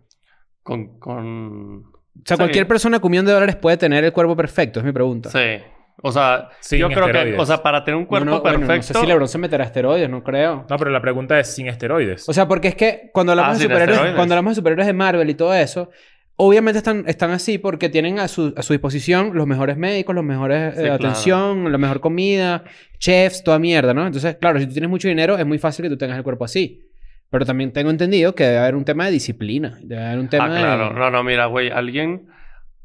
Con, con... O sea, Sí. cualquier persona con un millón de dólares puede tener el cuerpo perfecto, es mi pregunta. Sí. O sea, Sin yo creo que... O sea, para tener un cuerpo no, bueno, perfecto... no sé si LeBron se meterá esteroides, no creo. No, pero la pregunta es sin esteroides. O sea, porque es que cuando hablamos, Ah, de superhéroes, cuando hablamos de superhéroes de Marvel y todo eso, obviamente están, están así porque tienen a su, a su disposición los mejores médicos, los mejores Sí, eh, claro. atención, la mejor comida, chefs, toda mierda, ¿no? Entonces, claro, si tú tienes mucho dinero, es muy fácil que tú tengas el cuerpo así. Pero también tengo entendido que debe haber un tema de disciplina. Debe haber un tema Ah, claro. de... No, no, mira, güey, alguien...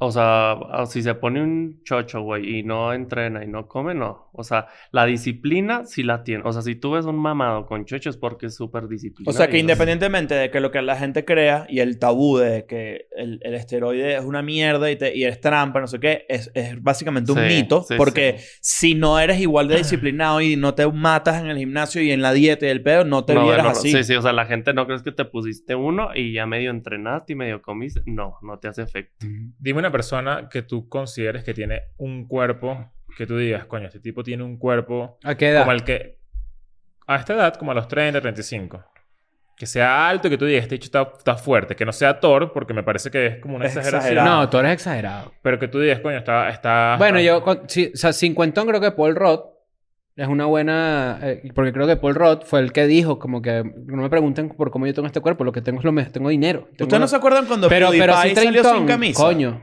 O sea, o si se pone un chocho, güey, y no entrena y no come, no. O sea, la disciplina sí la tiene. O sea, si tú ves un mamado con chocho es porque es súper disciplinado. O sea que independientemente de que lo que la gente crea y el tabú de que el, el esteroide es una mierda y, te, y es trampa, no sé qué, es, es básicamente un Sí, mito. sí, porque sí. si no eres igual de disciplinado y no te matas en el gimnasio y en la dieta y el pedo, no te No, vieras no, así. Sí, sí, o sea, la gente no crees que te pusiste uno y ya medio entrenaste y medio comiste. No, no te hace efecto. Dime una persona que tú consideres que tiene un cuerpo que tú digas, coño, este tipo tiene un cuerpo ¿A qué edad? como el que a esta edad, como a los 30, 35. Que sea alto y que tú digas, este hecho está, está fuerte. Que no sea Thor, porque me parece que es como una Es exageración. exagerado. No, tú eres exagerado. Pero que tú digas, coño, está... está Bueno, está- yo, con- sí, o sea, cincuentón creo que Paul Roth es una buena, eh, porque creo que Paul Roth fue el que dijo como que no me pregunten por cómo yo tengo este cuerpo, lo que tengo es lo me- tengo dinero. Tengo ¿Ustedes no lo- se acuerdan cuando pero, PewDiePie pero sí salió treintón, sin camisa? Coño,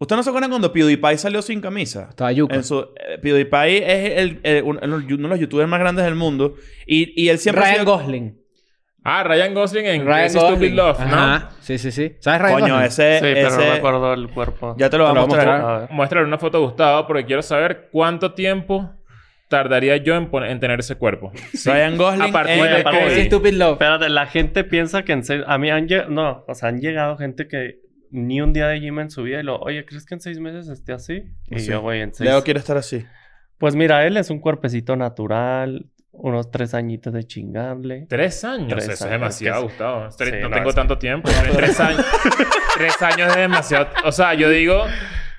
¿Ustedes no se acuerdan cuando PewDiePie salió sin camisa? estaba yuca. En su, eh, PewDiePie es el, el- uno, uno de los youtubers más grandes del mundo. Y, y él siempre ha Ryan sido- Gosling. Ah, Ryan Gosling en Ryan Crazy Stupid Gosling. Love, ¿no? Ajá. Sí, sí, sí. ¿Sabes Ryan Coño, Gosling? ese... Sí, pero no ese- me acuerdo del cuerpo. Ya te lo voy a mostrar. A ver. Muéstrale una foto a Gustavo porque quiero saber cuánto tiempo tardaría yo en, tener ese cuerpo. Sí. Ryan Gosling A partir en- de. Crazy Stupid Love. Espérate, la gente piensa que en seis... A mí han llegado... No, o sea, han llegado gente que ni un día de gym en su vida y lo... Oye, ¿crees que en seis meses esté así? Y Sí. yo, güey, en seis... Leo quiere estar así. Pues mira, él es un cuerpecito natural. Unos tres añitos de chingarle. Tres años. Tres Eso es años, demasiado, que sí. Gustavo. Sí, no, no, tengo es tanto tiempo. tres años. tres años es demasiado. O sea, yo digo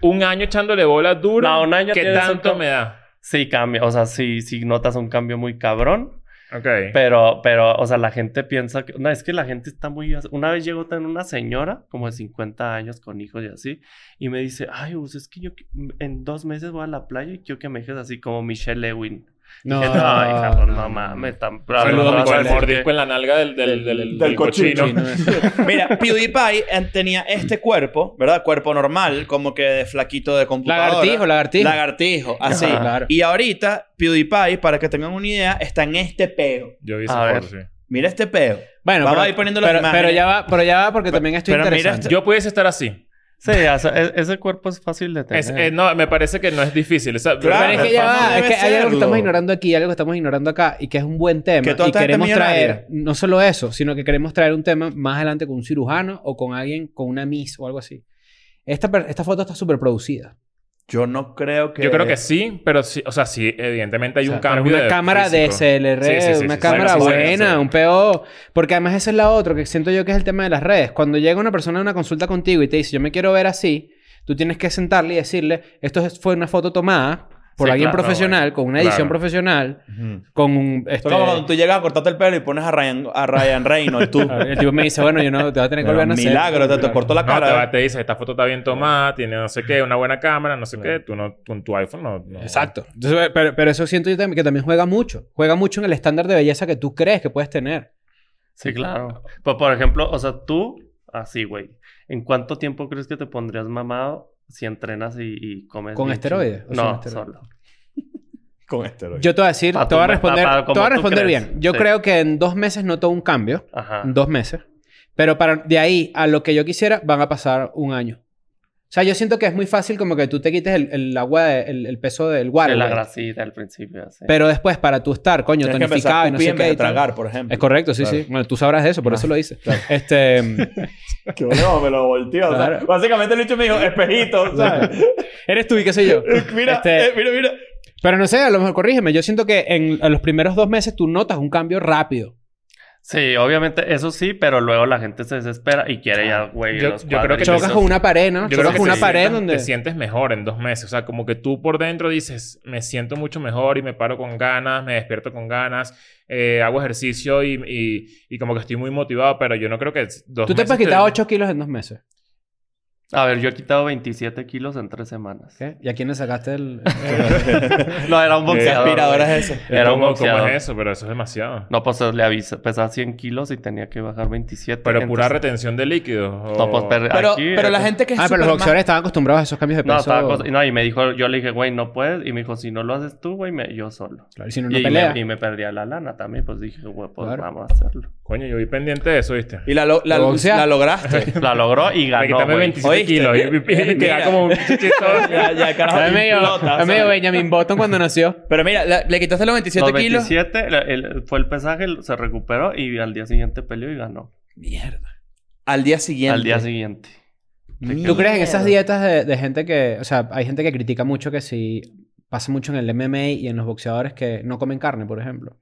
un año echándole bola duro. No, un año ¿Qué un tanto me da? Sí cambia. O sea, sí, sí notas un cambio muy cabrón. Ok. Pero, pero, o sea, la gente piensa que... No, es que la gente está muy... Una vez llegó también una señora, como de 50 años, con hijos y así, y me dice, ay, pues es que yo en dos meses voy a la playa y quiero que me dejes así como Michelle Lewin. No, Dije, no, hija, pues no mames, tan... Saludos no con el mordisco que- en la nalga del, del, del, Del del cochino. cochino. Mira, PewDiePie eh, tenía este cuerpo, ¿verdad? Cuerpo normal, como que de flaquito de computadora. Lagartijo, lagartijo. Lagartijo, así. Ajá, claro. Y ahorita, PewDiePie, para que tengan una idea, está en este peo. Yo vi ese sí. Mira este peo. Bueno, Vamos pero, a ir poniendo las pero, imágenes. pero ya va, pero ya va porque también estoy pero mira interesante. este- Yo pudiese estar así. Sí, o sea, e- ese cuerpo es fácil de tener. Es- eh, no, me parece que no es difícil. Esa- Claro, Pero es que ya va, es que hay algo que estamos ignorando aquí, algo que estamos ignorando acá, y que es un buen tema. Que y queremos traer, no solo eso, sino que queremos traer un tema más adelante con un cirujano o con alguien, con una Miss o algo así. Esta, esta foto está súper producida. Yo no creo que... Yo creo que sí, pero sí, o sea, sí, evidentemente hay O sea, un cambio una de cámara físico. DSLR, Sí, sí, sí, una sí, cámara sí, sí, sí, buena, sí. un PO. Porque además esa es la otra que siento yo que es el tema de las redes. Cuando llega una persona a una consulta contigo y te dice, yo me quiero ver así, tú tienes que sentarle y decirle, esto es- fue una foto tomada por Sí, alguien claro, profesional, con una edición Claro. profesional, Ujú. con un... Es Este, como cuando tú llegas a cortarte el pelo y pones a Ryan, a Ryan Reynolds, tú. el tipo me dice, bueno, yo no te voy a tener que volver a nacer. milagro, te, te cortó la No, cara. te, va- te dice, esta foto está bien tomada, tiene no sé qué, una buena cámara, no sé qué. Tú no, con tu iPhone no... no- Exacto. Entonces, pero, pero eso siento yo también, que también juega mucho. Juega mucho en el estándar de belleza que tú crees que puedes tener. Sí, claro. Pues, por ejemplo, o sea, tú, así, güey. ¿En cuánto tiempo crees que te pondrías mamado si entrenas y, y comes ¿Con esteroides o No, esteroides? solo. Con esteroides. Yo te voy a decir, Pa' te voy a responder, pa- pa- como te voy a responder bien. Yo Sí. creo que en dos meses noto un cambio. Ajá. Dos meses. Pero para, de ahí a lo que yo quisiera van a pasar un año. O sea, yo siento que es muy fácil como que tú te quites el, el agua, de- el, el peso del water. De la grasita al principio, sí. Pero después, para tú estar, coño, Tienes tonificado y no sé qué. y tragar, por ejemplo. Es correcto, sí, Claro. sí. Bueno, tú sabrás de eso, por Ah, eso lo hice. claro. Este... Que bueno, me lo volteó. o sea, Claro. básicamente el bicho me dijo, espejito, ¿sabes? Eres tú y qué sé yo. mira, Este, eh, mira, mira. Pero no sé, a lo mejor corrígeme. Yo siento que en, en los primeros dos meses tú notas un cambio rápido. Sí, obviamente eso sí, pero luego la gente se desespera y quiere ya, güey, Yo- los yo creo que. Chocas con una pared, ¿no? Yo Chocas creo que con una te pared donde... te sientes mejor en dos meses. O sea, como que tú por dentro dices, me siento mucho mejor y me paro con ganas, me despierto con ganas, eh, hago ejercicio y, y, y como que estoy muy motivado, pero yo no creo que dos Tú te meses puedes quitar 8 kilos en dos meses. A ver, yo he quitado 27 kilos en tres semanas. ¿Qué? ¿Y a quién le sacaste el...? No, era un ¿Qué boxeador. aspiradora güey. es ese? Era un ¿Cómo, boxeador. ¿Cómo es eso? Pero eso es demasiado. No, pues le avisé, pesaba 100 kilos y tenía que bajar 27. Pero pura entonces- retención de líquidos. o- No, pues pero, Pero, aquí, pero la gente que es ah, pero los boxeadores estaban acostumbrados a esos cambios de No, peso. estaba cosa- no, y me dijo, yo le dije, güey, no puedes. Y me dijo, si no lo haces tú, güey, me- yo solo. Claro, y si no, no y, pelea. me, y me perdía la lana también. Pues dije, güey, pues Claro. vamos a hacerlo. Coño, yo vi pendiente de eso, ¿viste? Y la, lo- la, la lograste. La logró y Me ganó, quitame güey. 27 ¿Oíste? kilos. Y, y- y queda como un chichito. ya, ya, carajo. Es medio, es medio. Benjamin Button cuando nació. Pero mira, la- le quitaste los 27 Los kilos. 27, la- el- fue el pesaje, se recuperó y al día siguiente peleó y ganó. Mierda. Al día siguiente. Al día siguiente. ¿Tú crees en esas dietas de, de gente que... O sea, hay gente que critica mucho que si... Pasa mucho en el MMA y en los boxeadores que no comen carne, por ejemplo.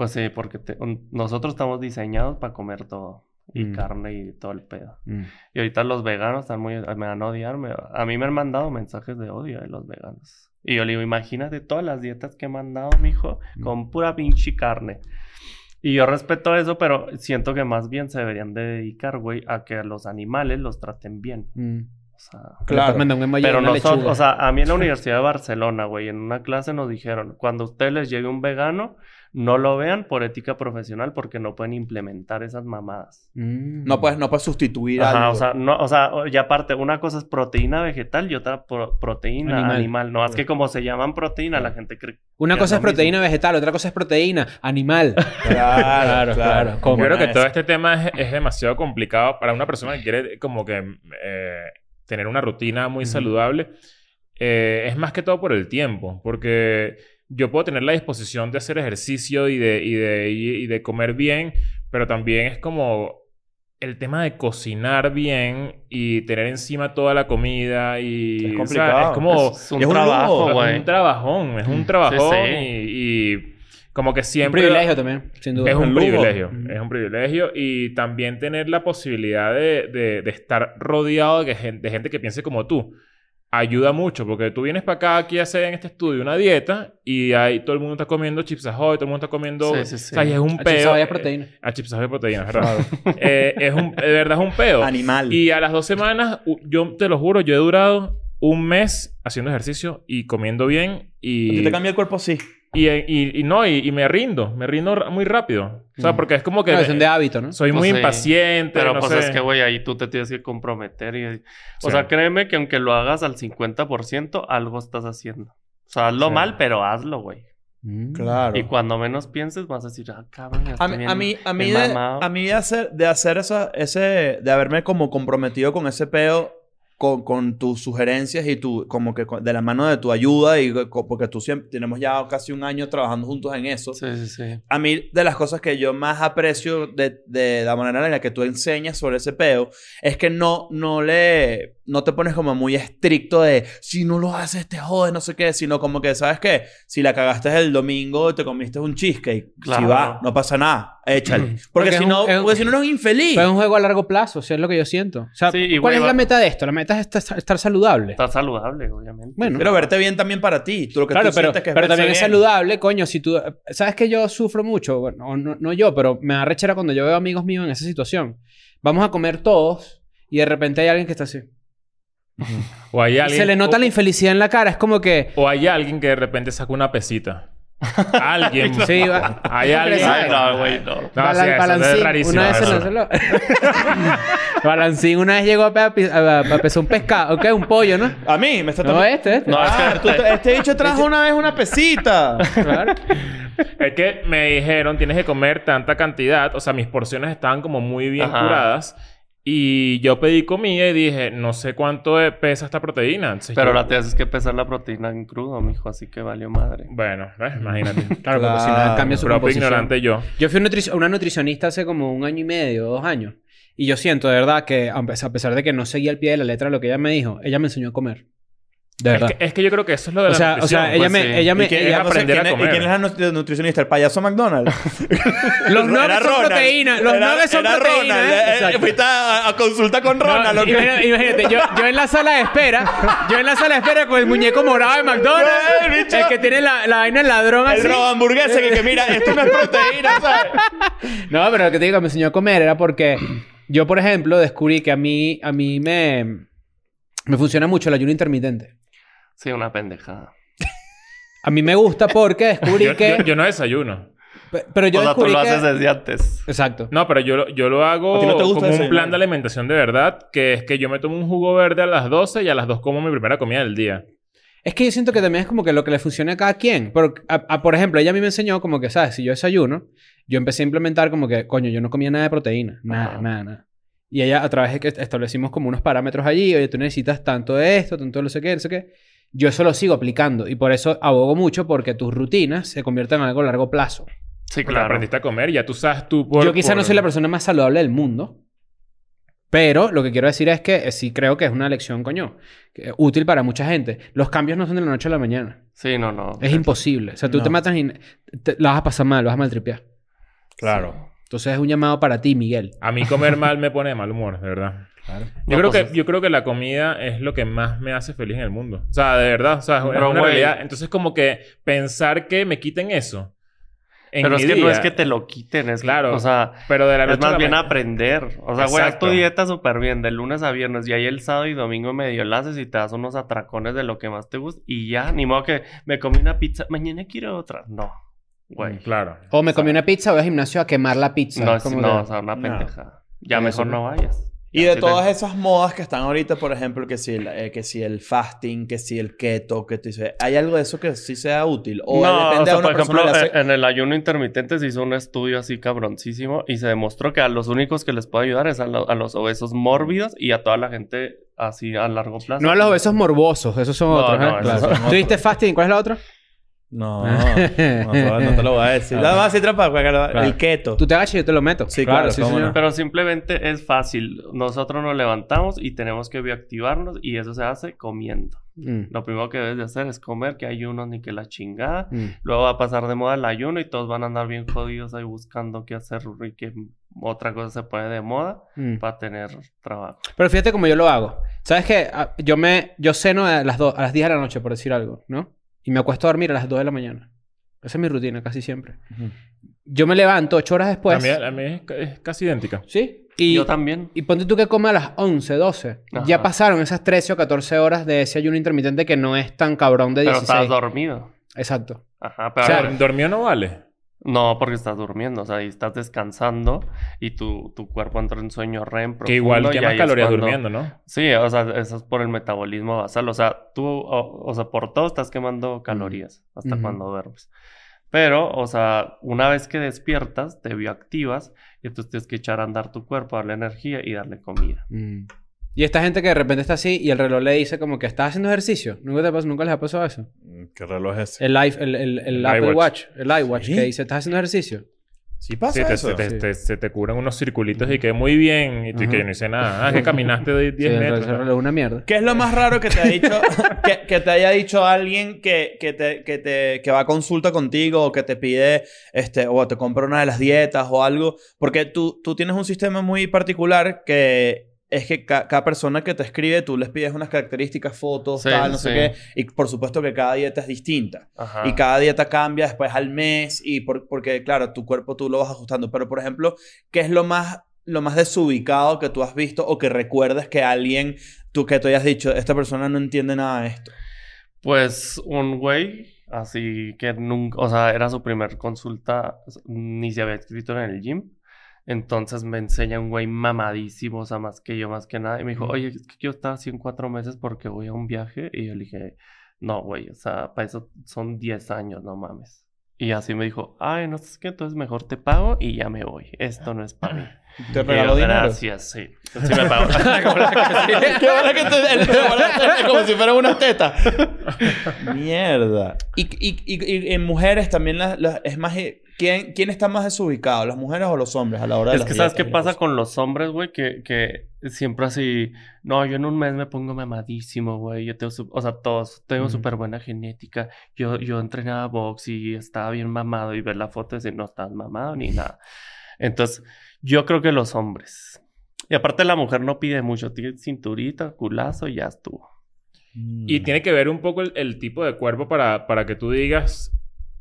Pues sí, porque te- nosotros estamos diseñados para comer todo. Y Mm. carne y todo el pedo. Y ahorita los veganos están muy... Me van a odiar. me- a mí me han mandado mensajes de odio de los veganos. Y yo le digo, imagínate todas las dietas que he mandado, mijo, Mm. con pura pinche carne. Y yo respeto eso, pero siento que más bien se deberían de dedicar, güey, a que los animales los traten bien. O sea... Claro. Pero una nosotros, lechuga. o sea, a mí en la Universidad de Barcelona, güey, en una clase nos dijeron, cuando a ustedes les llegue un vegano, no lo vean por ética profesional porque no pueden implementar esas mamadas. Mm. No puedes, no puedes sustituir Ajá, algo. o sea, no, o sea, y aparte, una cosa es proteína vegetal y otra pro- proteína Animal. animal. No, es que como se llaman proteína, la gente cree Una cosa es mismo. proteína vegetal, otra cosa es proteína animal. Claro, claro. Como Yo creo que todo este tema es, es demasiado complicado para una persona que quiere como que eh, tener una rutina muy Ujú. saludable. Eh, es más que todo por el tiempo, porque yo puedo tener la disposición de hacer ejercicio y de, y de, y, y de comer bien, pero también es como el tema de cocinar bien y tener encima toda la comida y... Es o sea, complicado. es como... es un es un trabajo, lujo, es güey. un trabajón, es un trabajón sí. Y, y como que Un siempre... privilegio también, sin duda. Es un Un lujo. privilegio, Ujú. es un privilegio y también tener la posibilidad de, de- de estar rodeado de, gen- de gente que piense como tú. Ayuda mucho porque tú vienes para acá aquí a hacer en este estudio una dieta y ahí todo el mundo está comiendo chips ahoy, todo el mundo está comiendo... Sí, sí, sí. O sea, y es un chips peo. Ahoy es proteína. eh, A chips ahoy es proteína, ¿verdad? Eh, es un, de verdad es un peo. Animal. Y a las dos semanas, yo te lo juro, yo he durado un mes haciendo ejercicio y comiendo bien y... Si te cambia el cuerpo, sí. Y, y, y no, y, y me rindo. Me rindo muy rápido. O sea, Mm. porque es como que... Cuestión de hábito, ¿no? soy Pues muy sí. impaciente. Pero no pues sé. es que, güey, ahí tú te tienes que comprometer. Y... O Sí. sea, créeme que aunque lo hagas al 50%, algo estás haciendo. O sea, hazlo Sí. mal, pero hazlo, güey. Mm. Claro. Y cuando menos pienses, vas a decir, ah, cabrón, ya A mí, bien a mí, a mí, de, mamado". a mí de hacer, de hacer esa, ese, de haberme como comprometido con ese peo, con, con tus sugerencias y tu, como que de la mano de tu ayuda y porque tú siempre, tenemos ya casi un año trabajando juntos en eso. Sí, sí, sí. A mí, de las cosas que yo más aprecio de, de la manera en la que tú enseñas sobre ese peo, es que no, no le, no te pones como muy estricto de, si no lo haces te jodes, no sé qué, sino como que, ¿sabes qué? Si la cagaste el domingo y te comiste un cheesecake, si Claro. va, no pasa nada, échale. Porque, Porque si es no, un- es- porque si no eres infeliz. Pero es un juego a largo plazo, o sea, es lo que yo siento. O sea, Sí, y, ¿cuál es la meta de esto? La meta es estar, estar saludable. Está saludable, obviamente. Bueno. Pero verte bien también para ti. Tú lo que Claro, tú pero, sientes que es pero también es saludable, coño, si tú... ¿Sabes que yo sufro mucho? Bueno, no, no yo, pero me da rechera cuando yo veo amigos míos en esa situación. Vamos a comer todos y de repente hay alguien que está así. O hay Y alguien... se le nota o, la infelicidad en la cara. Es como que... o hay alguien que de repente saca una pesita. Alguien. Sí, va. Hay alguien. Ay, no, güey, no. No, sí, Balan- eso es Balancín, rarísimo una vez eso. lo- Balancín una vez llegó a, pe- a, pi- a- a pesar un pescado, ok, un pollo, ¿no? A mí me está No, tomando... este, este. No, es Ah, que- tú te- este bicho trajo una vez una pesita. Claro. Es que me dijeron, tienes que comer tanta cantidad. O sea, mis porciones estaban como muy bien Ajá. curadas. Y yo pedí comida y dije, no sé cuánto de- pesa esta proteína. Entonces Pero yo- la tienes que pesar la proteína en crudo, mijo, así que valió madre. Bueno, ¿ves? imagínate. Claro, porque si no Claro. cambia su composición. ignorante yo. Yo fui una nutricionista hace como un año y medio, dos años. Y yo siento, de verdad, que a pesar a pesar de que no seguía al pie de la letra lo que ella me dijo, ella me enseñó a comer. De Es que, es que yo creo que eso es lo de o la sea, o sea, ella pues me... sí. Ella me ¿Y quién, ella- es aprender a quién es- comer. ¿Y quién es la nu- nutricionista? ¿El payaso McDonald's? Los nuggets son Ronald. proteína. Los Era- nuggets son era proteína. Ronald. ¿eh? Eh. Fuiste a, a consulta con Ronald. Imagínate, imagínate, yo, yo en la sala de espera, yo en la sala de espera con el muñeco morado de McDonald's, el bicho- el que tiene la, la vaina del ladrón El así. robo hamburguesa que, que mira, esto no es proteína, ¿sabes? No, pero lo que te digo, me enseñó a comer era porque yo, por ejemplo, descubrí que a mí, a mí me, me funciona mucho el ayuno intermitente. Sí, una pendejada. A mí me gusta porque descubrí Yo, que... yo- yo no desayuno. Pe- Pero yo o sea, tú descubrí lo que... haces desde antes. Exacto. No, pero yo, lo- yo lo hago ¿A ti no te gusta como un plan de alimentación de verdad, que es que yo me tomo un jugo verde a las 12 y a las 2 como mi primera comida del día. Es que yo siento que también es como que lo que le funcione a cada quien. Por, a- a- por ejemplo, ella a mí me enseñó como que, ¿sabes? Si yo desayuno, yo empecé a implementar como que, coño, yo no comía nada de proteína. Nada, Ajá. nada, nada. Y ella, a través de que establecimos como unos parámetros allí, oye, tú necesitas tanto de esto, tanto de no sé qué, no sé qué. Yo eso lo sigo aplicando. Y por eso abogo mucho porque tus rutinas se convierten en algo a largo plazo. Sí, Porque claro. aprendiste a comer ya tú sabes tú por... yo quizá no soy la persona más saludable del mundo. Pero lo que quiero decir es que eh, sí creo que es una lección, coño, que- útil para mucha gente. Los cambios no son de la noche a la mañana. Sí, no, no. Es imposible. O sea, tú No. te matas y te- la vas a pasar mal, vas a maltripear. Claro. Entonces es un llamado para ti, Miguel. A mí comer mal me pone de mal humor, de verdad. Claro. Yo, No, creo pues que, es- yo creo que la comida es lo que más me hace feliz en el mundo. O sea, de verdad. O sea, es Pero, una realidad. Entonces, como que pensar que me quiten eso. En Pero es que no día, es que te lo quiten, es Claro. O sea, Pero de la es noche a más la bien aprender. O sea, güey, haz tu dieta súper bien, de lunes a viernes, y ahí el sábado y domingo medio la haces y te das unos atracones de lo que más te gusta, y ya, ni modo que me comí una pizza, mañana quiero otra. No, güey. Mm, Claro. O me comí una pizza, voy al gimnasio a quemar la pizza. No, es, Como no, que- o sea, una No. pendejada. Ya mejor no. no vayas. Y de todas esas modas que están ahorita, por ejemplo, que si el, eh, que si el fasting, que si el keto, que tú dices, ¿hay algo de eso que sí sea útil? O no, depende o sea, de una por persona ejemplo, hace- en el ayuno intermitente se hizo un estudio así cabroncísimo y se demostró que a los únicos que les puede ayudar es a, lo- a los obesos mórbidos y a toda la gente así a largo plazo. No a los obesos morbosos, esos son No, otros. no, ¿eh? Claro. son otros. ¿Tú diste fasting? ¿Cuál es la otra? No, no, no, no te lo voy a decir. Nada más así trampa, Claro. el keto. Tú te agachas y yo te lo meto. Sí, claro, cómo señor. no. Pero simplemente es fácil. Nosotros nos levantamos y tenemos que bioactivarnos y eso se hace comiendo. Mm, Lo primero que debes de hacer es comer, que ayuno ni que la chingada. mm. Luego va a pasar de moda el ayuno y todos van a andar bien jodidos ahí buscando qué hacer y que otra cosa se pone de moda Mm. para tener trabajo. Pero fíjate cómo yo lo hago. ¿Sabes qué? Ah, Yo me... Yo ceno a las, do- a las 10 de la noche, por decir algo, ¿no? Y me acuesto a dormir a las 2 de la mañana. Esa es mi rutina, casi siempre. Ujú. Yo me levanto 8 horas después. a, mí, a mí es, ca- es casi idéntica. ¿Sí? Y, Yo también. y ponte tú que come a las 11, 12. Ajá. Ya pasaron esas 13 o 14 horas de ese ayuno intermitente que no es tan cabrón de Pero 16. estás dormido. Exacto. Ajá, pero O sea, ¿Dormido no vale? No, porque estás durmiendo, o sea, y estás descansando y tu, tu cuerpo entra en sueño REM Que igual quemas calorías cuando- durmiendo, ¿no? Sí, o sea, eso es por el metabolismo basal. O sea, tú, o, o sea, por todo estás quemando calorías hasta cuando duermes. Pero, o sea, una vez que despiertas, te bioactivas y entonces tienes que echar a andar tu cuerpo, darle energía y darle comida. Mm. Y esta gente que de repente está así y el reloj le dice como que estás haciendo ejercicio. ¿Nunca, te pasó- ¿Nunca les ha pasado eso? ¿Qué reloj es ese? El, i- el, el, el El Apple. Watch. El iWatch ¿Sí? que dice estás haciendo ejercicio. ¿Sí pasa Sí, te, eso? se, te, Sí. te- se te curan unos circulitos y que muy bien. Y tú que yo no hice nada. Ah, que caminaste de 10 Sí, el reloj- metros. el reloj es una mierda. ¿Qué es lo más raro que te ha dicho que, que te haya dicho alguien que, que, te, que, te, que va a consulta contigo o que te pide este o te compra una de las dietas o algo? Porque tú, tú tienes un sistema muy particular que es que ca- cada persona que te escribe tú les pides unas características, fotos, Sí, tal, no sé qué. Y por supuesto que cada dieta es distinta. Ajá. Y cada dieta cambia después al mes y por- porque, claro, tu cuerpo tú lo vas ajustando. Pero, por ejemplo, ¿qué es lo más, lo más desubicado que tú has visto o que recuerdas que alguien, tú que tú hayas dicho, esta persona no entiende nada de esto? Pues un güey Así que nunca, o sea, era su primer consulta, ni se había escrito en el gym. Entonces me enseña un güey mamadísimo, o sea, más que yo, más que nada. Y me dijo, oye, es que yo estaba así en cuatro meses porque voy a un viaje. Y yo le dije, no, güey, o sea, para eso son 10 años, no mames. Y así me dijo, ay, no sé qué, entonces mejor te pago y ya me voy. Esto no es para mí. ¿Te regaló dinero? Gracias, sí. Sí me pagó. Qué bueno que te, como si fuera una teta. Mierda. Y, y, y, y en mujeres también las, las- es más... ¿quién, ¿Quién está más desubicado? ¿Las mujeres o los hombres a la hora de Es las que ¿sabes qué pasa con los hombres, güey? Que, que siempre así... No, yo en un mes me pongo mamadísimo, güey. Yo tengo... su- O sea, todos... Tengo Ujú. súper buena genética. Yo, yo entrenaba box y estaba bien mamado. Y ver la foto y decir, no estás mamado ni nada. Entonces, yo creo que los hombres... Y aparte la mujer no pide mucho. Tiene cinturita, culazo y ya estuvo. Mm. Y tiene que ver un poco el, el tipo de cuerpo para, para que tú digas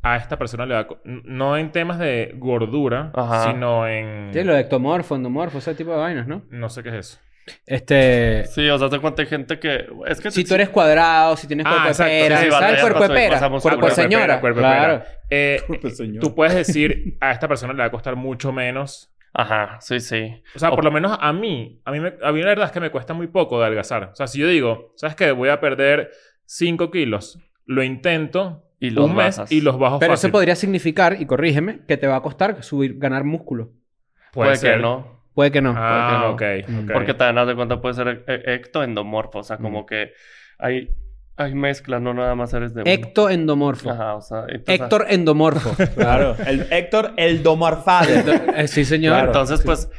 a esta persona le va a... co- n- No en temas de gordura, Ajá. sino en... Sí, lo de ectomorfo, endomorfo, ese tipo de vainas, ¿no? No sé qué es eso. Este... Sí, o sea, te cuenta hay gente que... Es que Si tú eres cuadrado, si tienes Ah, cuerpo de pera, Sí, ¿sabes? cuerpo de pera, cuerpo señora. pera, cuerpo de pera. claro. Eh, tú puedes decir a esta persona le va a costar mucho menos. Ajá, sí, sí. O sea, O- por lo menos a mí, a mí, me- a mí la verdad es que me cuesta muy poco de adelgazar. O sea, si yo digo, ¿sabes qué? Voy a perder 5 kilos, lo intento Y los un mes bajas. y los bajo Pero fácil. eso podría significar, y corrígeme, que te va a costar subir, ganar músculo. Puede, ser. que no. Puede que no. Ah, Puede ok. ok. Porque también haz de cuenta puede ser e- ectoendomorfo. O sea, como que hay, hay mezcla, no nada más eres de uno. Ectoendomorfo. Ajá, o sea... entonces- Héctor endomorfo. Claro. El Héctor, el Domorfade. Eh, sí, señor. Claro. Entonces, pues...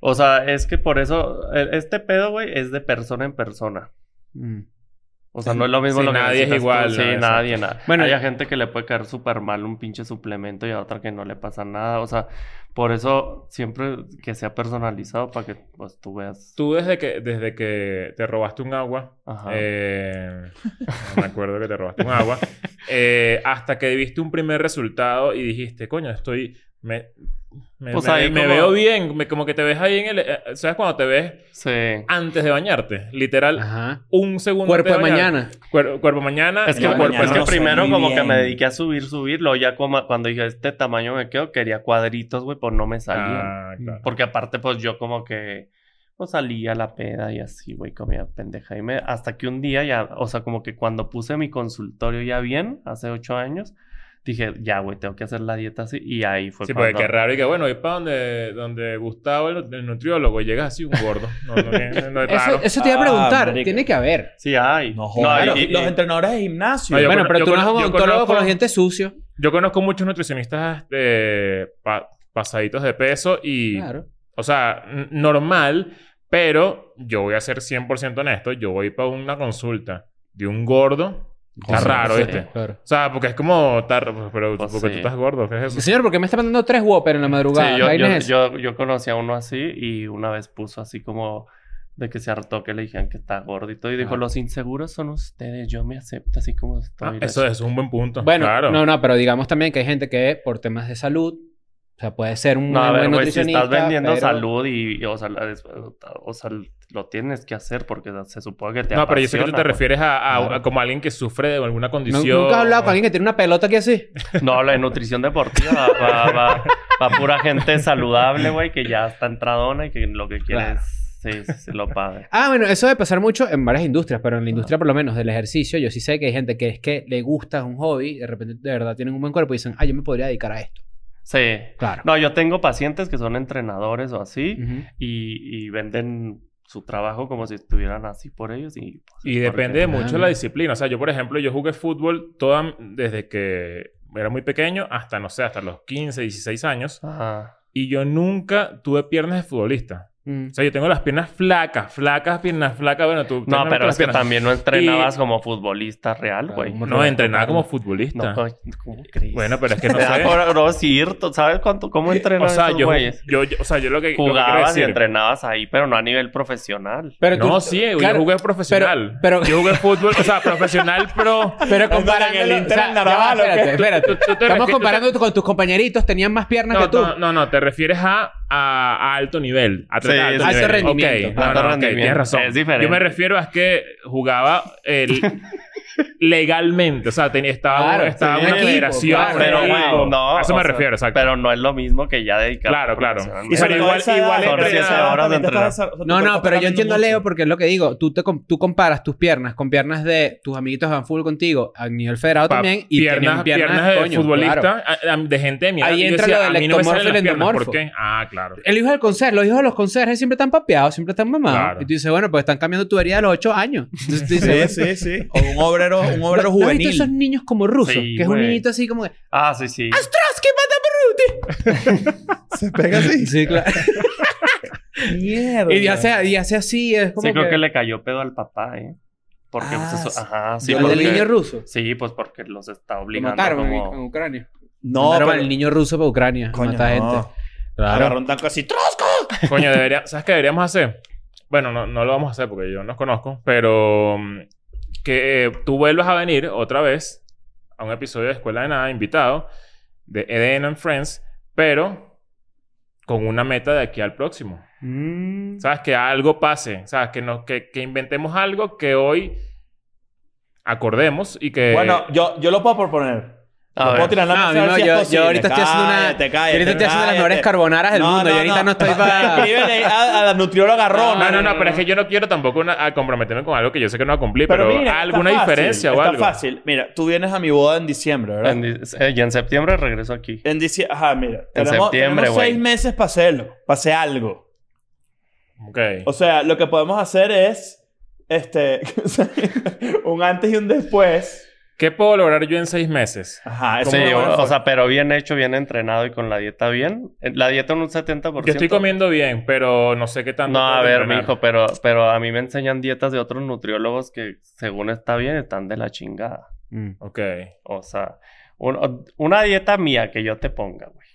O sea, es que por eso... e- Este pedo, güey, es de persona en persona. Mm. O sea, no es lo mismo Sí, lo que nadie es necesitas tú. igual, Sí, nadie, nada. Bueno, Hay gente que le puede caer súper mal un pinche suplemento y a otra que no le pasa nada. O sea, por eso siempre que sea personalizado para que pues tú veas... Tú desde que, desde que te robaste un agua, Ajá. eh, no me acuerdo que te robaste un agua, eh, hasta que viste un primer resultado y dijiste, coño, estoy... Me, me, Pues me- ahí me como- veo bien, me- como que te ves ahí en el... eh, ¿Sabes cuando te ves Sí. antes de bañarte? Literal, Ajá. un segundo Cuerpo de mañana. Cuer- cuerpo mañana. Es que, No, cuerpo mañana es que no primero como que me dediqué a subir, subirlo. Ya como cuando dije, este tamaño me quedo, quería cuadritos, güey, pues no me salían. Ah, claro. Porque aparte, pues yo como que... Pues salía a la peda y así, güey, comía pendeja. Y me... Hasta que un día ya... O sea, como que cuando puse mi consultorio ya bien, hace ocho años... Dije, ya, güey, tengo que hacer la dieta así. Y ahí fue Sí, porque cuando... qué raro. Y que bueno, ir para donde, donde Gustavo, el, el nutriólogo, y llegas así un gordo. No, no, no, no es raro. Eso, eso te iba a Ah, preguntar. Tiene que haber. Sí, hay. No y- los y- entrenadores de gimnasio. No, yo bueno, pero yo tú no eres yo odontólogo con los dientes sucios. Yo conozco muchos nutricionistas eh, pa- pasaditos de peso y... Claro. O sea, normal, pero yo voy a ser 100% honesto. Yo voy para una consulta de un gordo. Está Sí, raro, sí. ¿viste? Claro. O sea, porque es como... Pero, pero porque sí. tú estás gordo. ¿Qué es eso? Señor, ¿por qué me está mandando tres Whopper en la madrugada? Sí, ¿Qué yo, yo, es esa? yo, yo conocí a uno así y una vez puso así como de que se hartó que le dijeran que está gordito y dijo, Ah. los inseguros son ustedes, yo me acepto así como estoy. Ah, eso es un buen punto. Bueno, claro. no, no, pero digamos también que hay gente que por temas de salud, o sea, puede ser un No, a ver, buen güey, si nutricionista. estás vendiendo pero- salud y, y, o, sea, o lo tienes que hacer porque se supone que te No, pero yo sé que tú te pues. refieres a, a- Claro. a como alguien que sufre de alguna condición. Nunca has hablado con alguien que tiene una pelota aquí así. No, la de nutrición deportiva va, va, va, va pura gente saludable, güey, que ya está entradona y que lo que quiere Claro. es sí, sí, sí, lo pague. Ah, bueno, eso debe pasar mucho en varias industrias, pero en la industria por lo menos del ejercicio, yo sí sé que hay gente que es que le gusta es un hobby, de repente de verdad tienen un buen cuerpo y dicen, ah, yo me podría dedicar a esto. Sí. Claro. No, yo tengo pacientes que son entrenadores o así Ujú. y, y venden su trabajo como si estuvieran así por ellos y... pues, Y depende porque- mucho de la disciplina. O sea, yo, por ejemplo, yo jugué fútbol toda, desde que era muy pequeño hasta, no sé, hasta los 15, 16 años. Ajá. Y yo nunca tuve piernas de futbolista. Mm. O sea, yo tengo las piernas flacas, flacas, piernas flacas. Bueno, tú... No, pero es que piernas. también no entrenabas Y- como futbolista real, Claro, güey. No, entrenaba como futbolista. No, ¿cómo crees? Bueno, pero es que no sé. por- no, cierto. ¿Sabes cuánto, cómo entrenan O sea, yo, güeyes? yo, yo- o sea, yo lo que, lo que Jugabas y entrenabas ahí, pero no a nivel profesional. Pero tú- No, sí, claro, yo jugué profesional. pero- Yo jugué fútbol, o sea, profesional, pero... Pero en el. Inter o Estamos comparando con tus compañeritos, tenían más piernas que tú. no, no, no, te refieres a, a, a alto nivel. A Sí, alto, rendimiento. Ok, no, Alto no, ok, rendimiento. tienes razón. Es diferente. Yo me refiero a que jugaba el... legalmente. O sea, tenía, estaba, Claro, estaba tenía una equipo, federación. claro. Pero, equipo. no, A eso me sea, refiero, exacto. Pero no es lo mismo que ya dedicar. Claro, claro. Y Pero igual- igual tu No, no, está pero yo entiendo a mucho. Leo porque es lo que digo. Tú, te, tú comparas tus piernas con piernas de tus amiguitos que van fútbol contigo a nivel federado Pa- también y piernas, piernas, piernas de coño, futbolista, claro. a- a- de gente de mi edad. Ahí entra decía, lo del ectomorfo y el piernas. ¿Por endomorfo. qué? Ah, claro. El hijo del conserje, los hijos de los conserjes siempre están papeados, siempre están mamados. Y tú dices, bueno, pues están cambiando tubería a los 8 años. Sí, sí, sí. O un obrero, un obrero ¿No has visto juvenil. esos niños como rusos? Sí, que es un niñito así como de Ah, sí, sí. ¡Ostras, qué mata Se pega así. Sí, claro. Mierda. y hace, y hace así, es como Sí, creo que... que le cayó pedo al papá, ¿eh? Porque, Ah, pues, eso... sí. Ajá, sí, ¿El porque... del niño ruso. Sí, pues porque los está Lo obligando mataron como... en Ucrania. No, pero... al niño ruso para Ucrania. Coño, mata no. gente. Claro. Agarró un tanque así. ¡Trosco! Coño, debería, ¿sabes qué deberíamos hacer? Bueno, no, no lo vamos a hacer porque yo no os conozco, pero mm, que eh, tú vuelvas a venir otra vez a un episodio de Escuela de Nada, invitado, de Eden and Friends, pero con una meta de aquí al próximo. Mm. ¿Sabes? Que algo pase. ¿Sabes? Que, nos, que, que inventemos algo que hoy acordemos y que... Bueno, yo, yo lo puedo proponer. A puedo tirar la No, mesa a ver no, si es yo- ahorita estoy haciendo una- Cállate, ahorita estoy haciendo las mejores carbonaras del mundo. Yo ahorita no estoy pa- Escríbele a, a la nutrióloga No, Rona. no, no, pero es que yo no quiero tampoco una- a comprometerme con algo que yo sé que no va a cumplir, Pero pero, mira, está alguna fácil, diferencia o está algo. fácil. Mira, tú vienes a mi boda en diciembre, ¿verdad? En eh, y en septiembre regreso aquí. En diciembre. Ajá, mira. En tenemos, septiembre, tenemos seis güey. meses para hacerlo. Para hacer algo. Ok. O sea, lo que podemos hacer es. Este. un antes y un después. ¿Qué puedo lograr yo en seis meses? Ajá, eso Sí, o, o sea, pero bien hecho, bien entrenado y con la dieta bien. Eh, La dieta en un 70%. Yo estoy comiendo bien, pero no sé qué tanto. No, a ver, entrenar. mijo, pero, pero a mí me enseñan dietas de otros nutriólogos que según está bien están de la chingada. Mm. Ok. O sea, un- una dieta mía que yo te ponga, güey.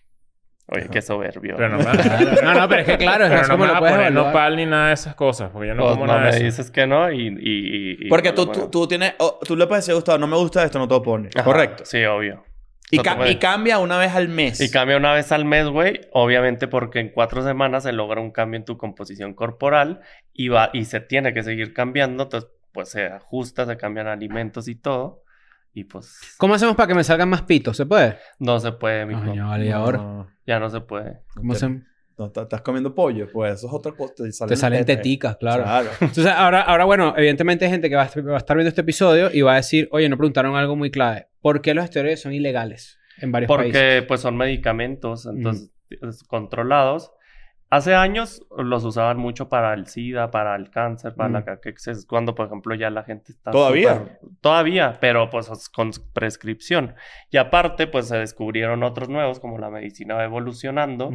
Oye, qué soberbio. Pero no me, No, no, pero es que claro, pero es no como me lo vas a puedes poner evaluar. nopal ni nada de esas cosas, porque yo no Pues como no nada de me eso. dices que no y... y- y- y Porque no tú, tú, tú tienes. oh, tú le puedes decir, Gustavo, no me gusta esto, no te lo pones. Ajá, Correcto. Sí, obvio. Y, ca- puedes- y cambia una vez al mes. Y cambia una vez al mes, güey. Obviamente porque en cuatro semanas se logra un cambio en tu composición corporal y va y se tiene que seguir cambiando. Entonces, pues se ajusta, se cambian alimentos y todo. Y pues ¿Cómo hacemos para que me salgan más pitos? ¿Se puede? no se puede, mijo. Coño, vale, ¿y ahora? No, Ya no se puede. ¿Cómo te- se... no, estás comiendo pollo, pues eso es otra cosa. Te salen, Te salen tetas. teticas, claro. Claro. Entonces, ahora, ahora, bueno, evidentemente hay gente que va a, est- va a estar viendo este episodio y va a decir, oye, no preguntaron algo muy clave. ¿Por qué los esteroides son ilegales en varios países? Porque pues son medicamentos, entonces es- controlados. Hace años los usaban mucho para el SIDA, para el cáncer, para Mm. la caquexes. Es cuando, por ejemplo, ya la gente está... ¿Todavía? Todavía, pero pues es con prescripción. Y aparte, pues se descubrieron otros nuevos, como la medicina va evolucionando,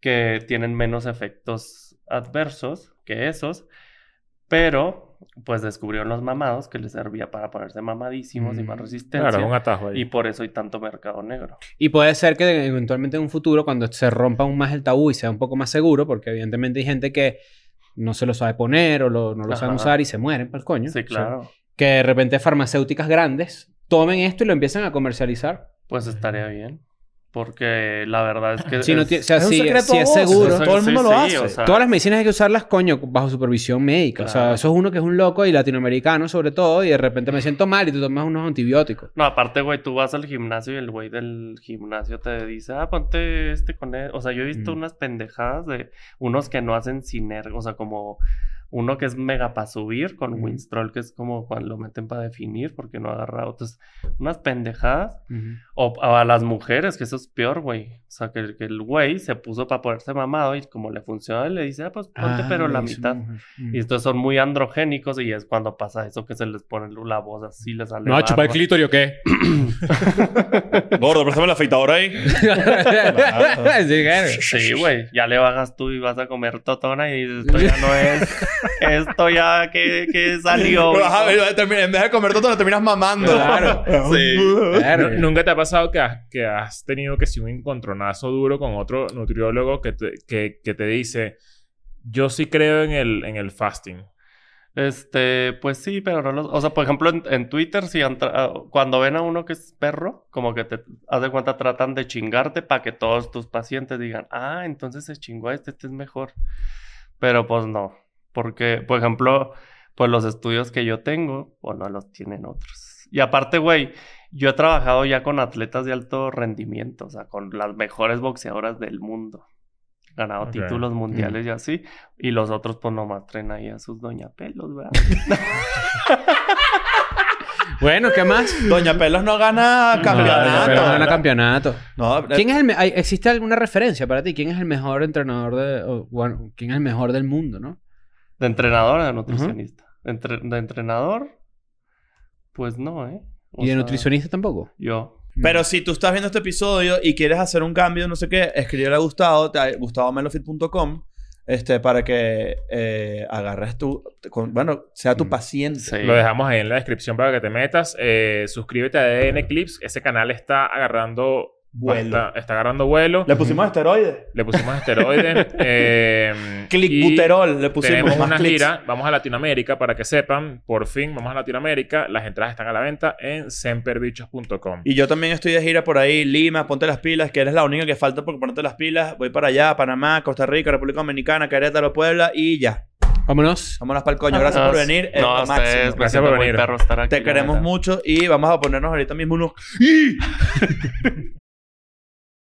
que tienen menos efectos adversos que esos, pero pues descubrieron los mamados que les servía para ponerse mamadísimos y Mm. más resistencia. Claro, un atajo ahí. Y por eso hay tanto mercado negro. Y puede ser que eventualmente en un futuro, cuando se rompa aún más el tabú y sea un poco más seguro, porque evidentemente hay gente que no se lo sabe poner o lo- no lo saben Ajá. usar y se mueren para el coño. Sí, claro. que de repente farmacéuticas grandes tomen esto y lo empiecen a comercializar. Pues estaría bien. Porque la verdad es que. Si no es- tie- o sea, es un si, secreto si es seguro. todo el mundo lo hace. o sea, Todas las medicinas hay que usarlas, coño, bajo supervisión médica. O sea, eso es uno que es un loco y latinoamericano sobre todo y de repente me siento mal y tú tomas unos antibióticos. No, aparte, güey, tú vas al gimnasio y el güey del gimnasio te dice, ah, ponte este con él. O sea, yo he visto Mm. unas pendejadas de unos que no hacen sinergia, o sea, como uno que es mega para subir con Ujú. Winstrol, que es como cuando lo meten para definir porque no agarra Entonces, unas pendejadas. O o a las mujeres, que eso es peor, güey. O sea, que, que el güey se puso para ponerse mamado y como le funciona, le dice, ah, pues ponte, Ah, pero la mitad. ujú. Y estos son muy androgénicos y es cuando pasa eso que se les pone la voz así, les sale No, chupa el barba. clítorio, ¿qué? Gordo, préstame la afeitadora ahí. Sí, güey. Ya le bajas tú y vas a comer totona y dices, esto ya no es... esto ya que, que salió. Pero, ajá, hijo". termina- en vez de comer todo, lo terminas mamando. Claro. Sí. Claro. Nu- ¿Nunca te ha pasado que has, que has tenido que si un encontronazo duro con otro nutriólogo que te, que, que te dice, yo sí creo en el, en el fasting? Este, pues sí, pero no los... O sea, por ejemplo, en, en Twitter, si han tra- ah, cuando ven a uno que es perro, como que te... Haz de cuenta, tratan de chingarte para que todos tus pacientes digan, ah, entonces se chingó a este, este es mejor. Pero pues no. Porque, por ejemplo, pues los estudios que yo tengo, pues no los tienen otros. Y aparte, güey, yo he trabajado ya con atletas de alto rendimiento, o sea, con las mejores boxeadoras del mundo. Ganado títulos mundiales y así. Y los otros, pues nomás traen ahí a sus doña pelos, ¿verdad? Bueno, ¿qué más? Doña Pelos no gana campeonato. Pero gana ¿verdad? campeonato. No, ¿Quién es el ¿Existe alguna referencia para ti? ¿Quién es el mejor entrenador de... o, bueno, ¿quién es el mejor del mundo, no? ¿De entrenador o de nutricionista? Entre- de entrenador, pues no, ¿eh? O ¿Y de sea, nutricionista tampoco? Yo. Pero si tú estás viendo este episodio y quieres hacer un cambio, no sé qué, escríbele a Gustavo, te- gustavomelofit.com, este, para que eh, agarres tu, con- bueno, sea tu Mm. paciente. Sí. Lo dejamos ahí en la descripción para que te metas. Eh, suscríbete a ADN Clips. Ese canal está agarrando Vuelo. Está, está agarrando vuelo. Le pusimos esteroides. Le pusimos esteroides. eh, y Clicbuterol le pusimos. Tenemos más una clics. gira. Vamos a Latinoamérica para que sepan. Por fin vamos a Latinoamérica. Las entradas están a la venta en semperbichos.com. Y yo también estoy de gira por ahí. Lima, ponte las pilas, que eres la única que falta por ponerte las pilas. Voy para allá, Panamá, Costa Rica, República Dominicana, Querétaro, Puebla y ya. Vámonos. Vámonos para el coño. Gracias por venir. No, ustedes. Gracias por venir. perro estar aquí. Te queremos mucho y vamos a ponernos ahorita mismo unos...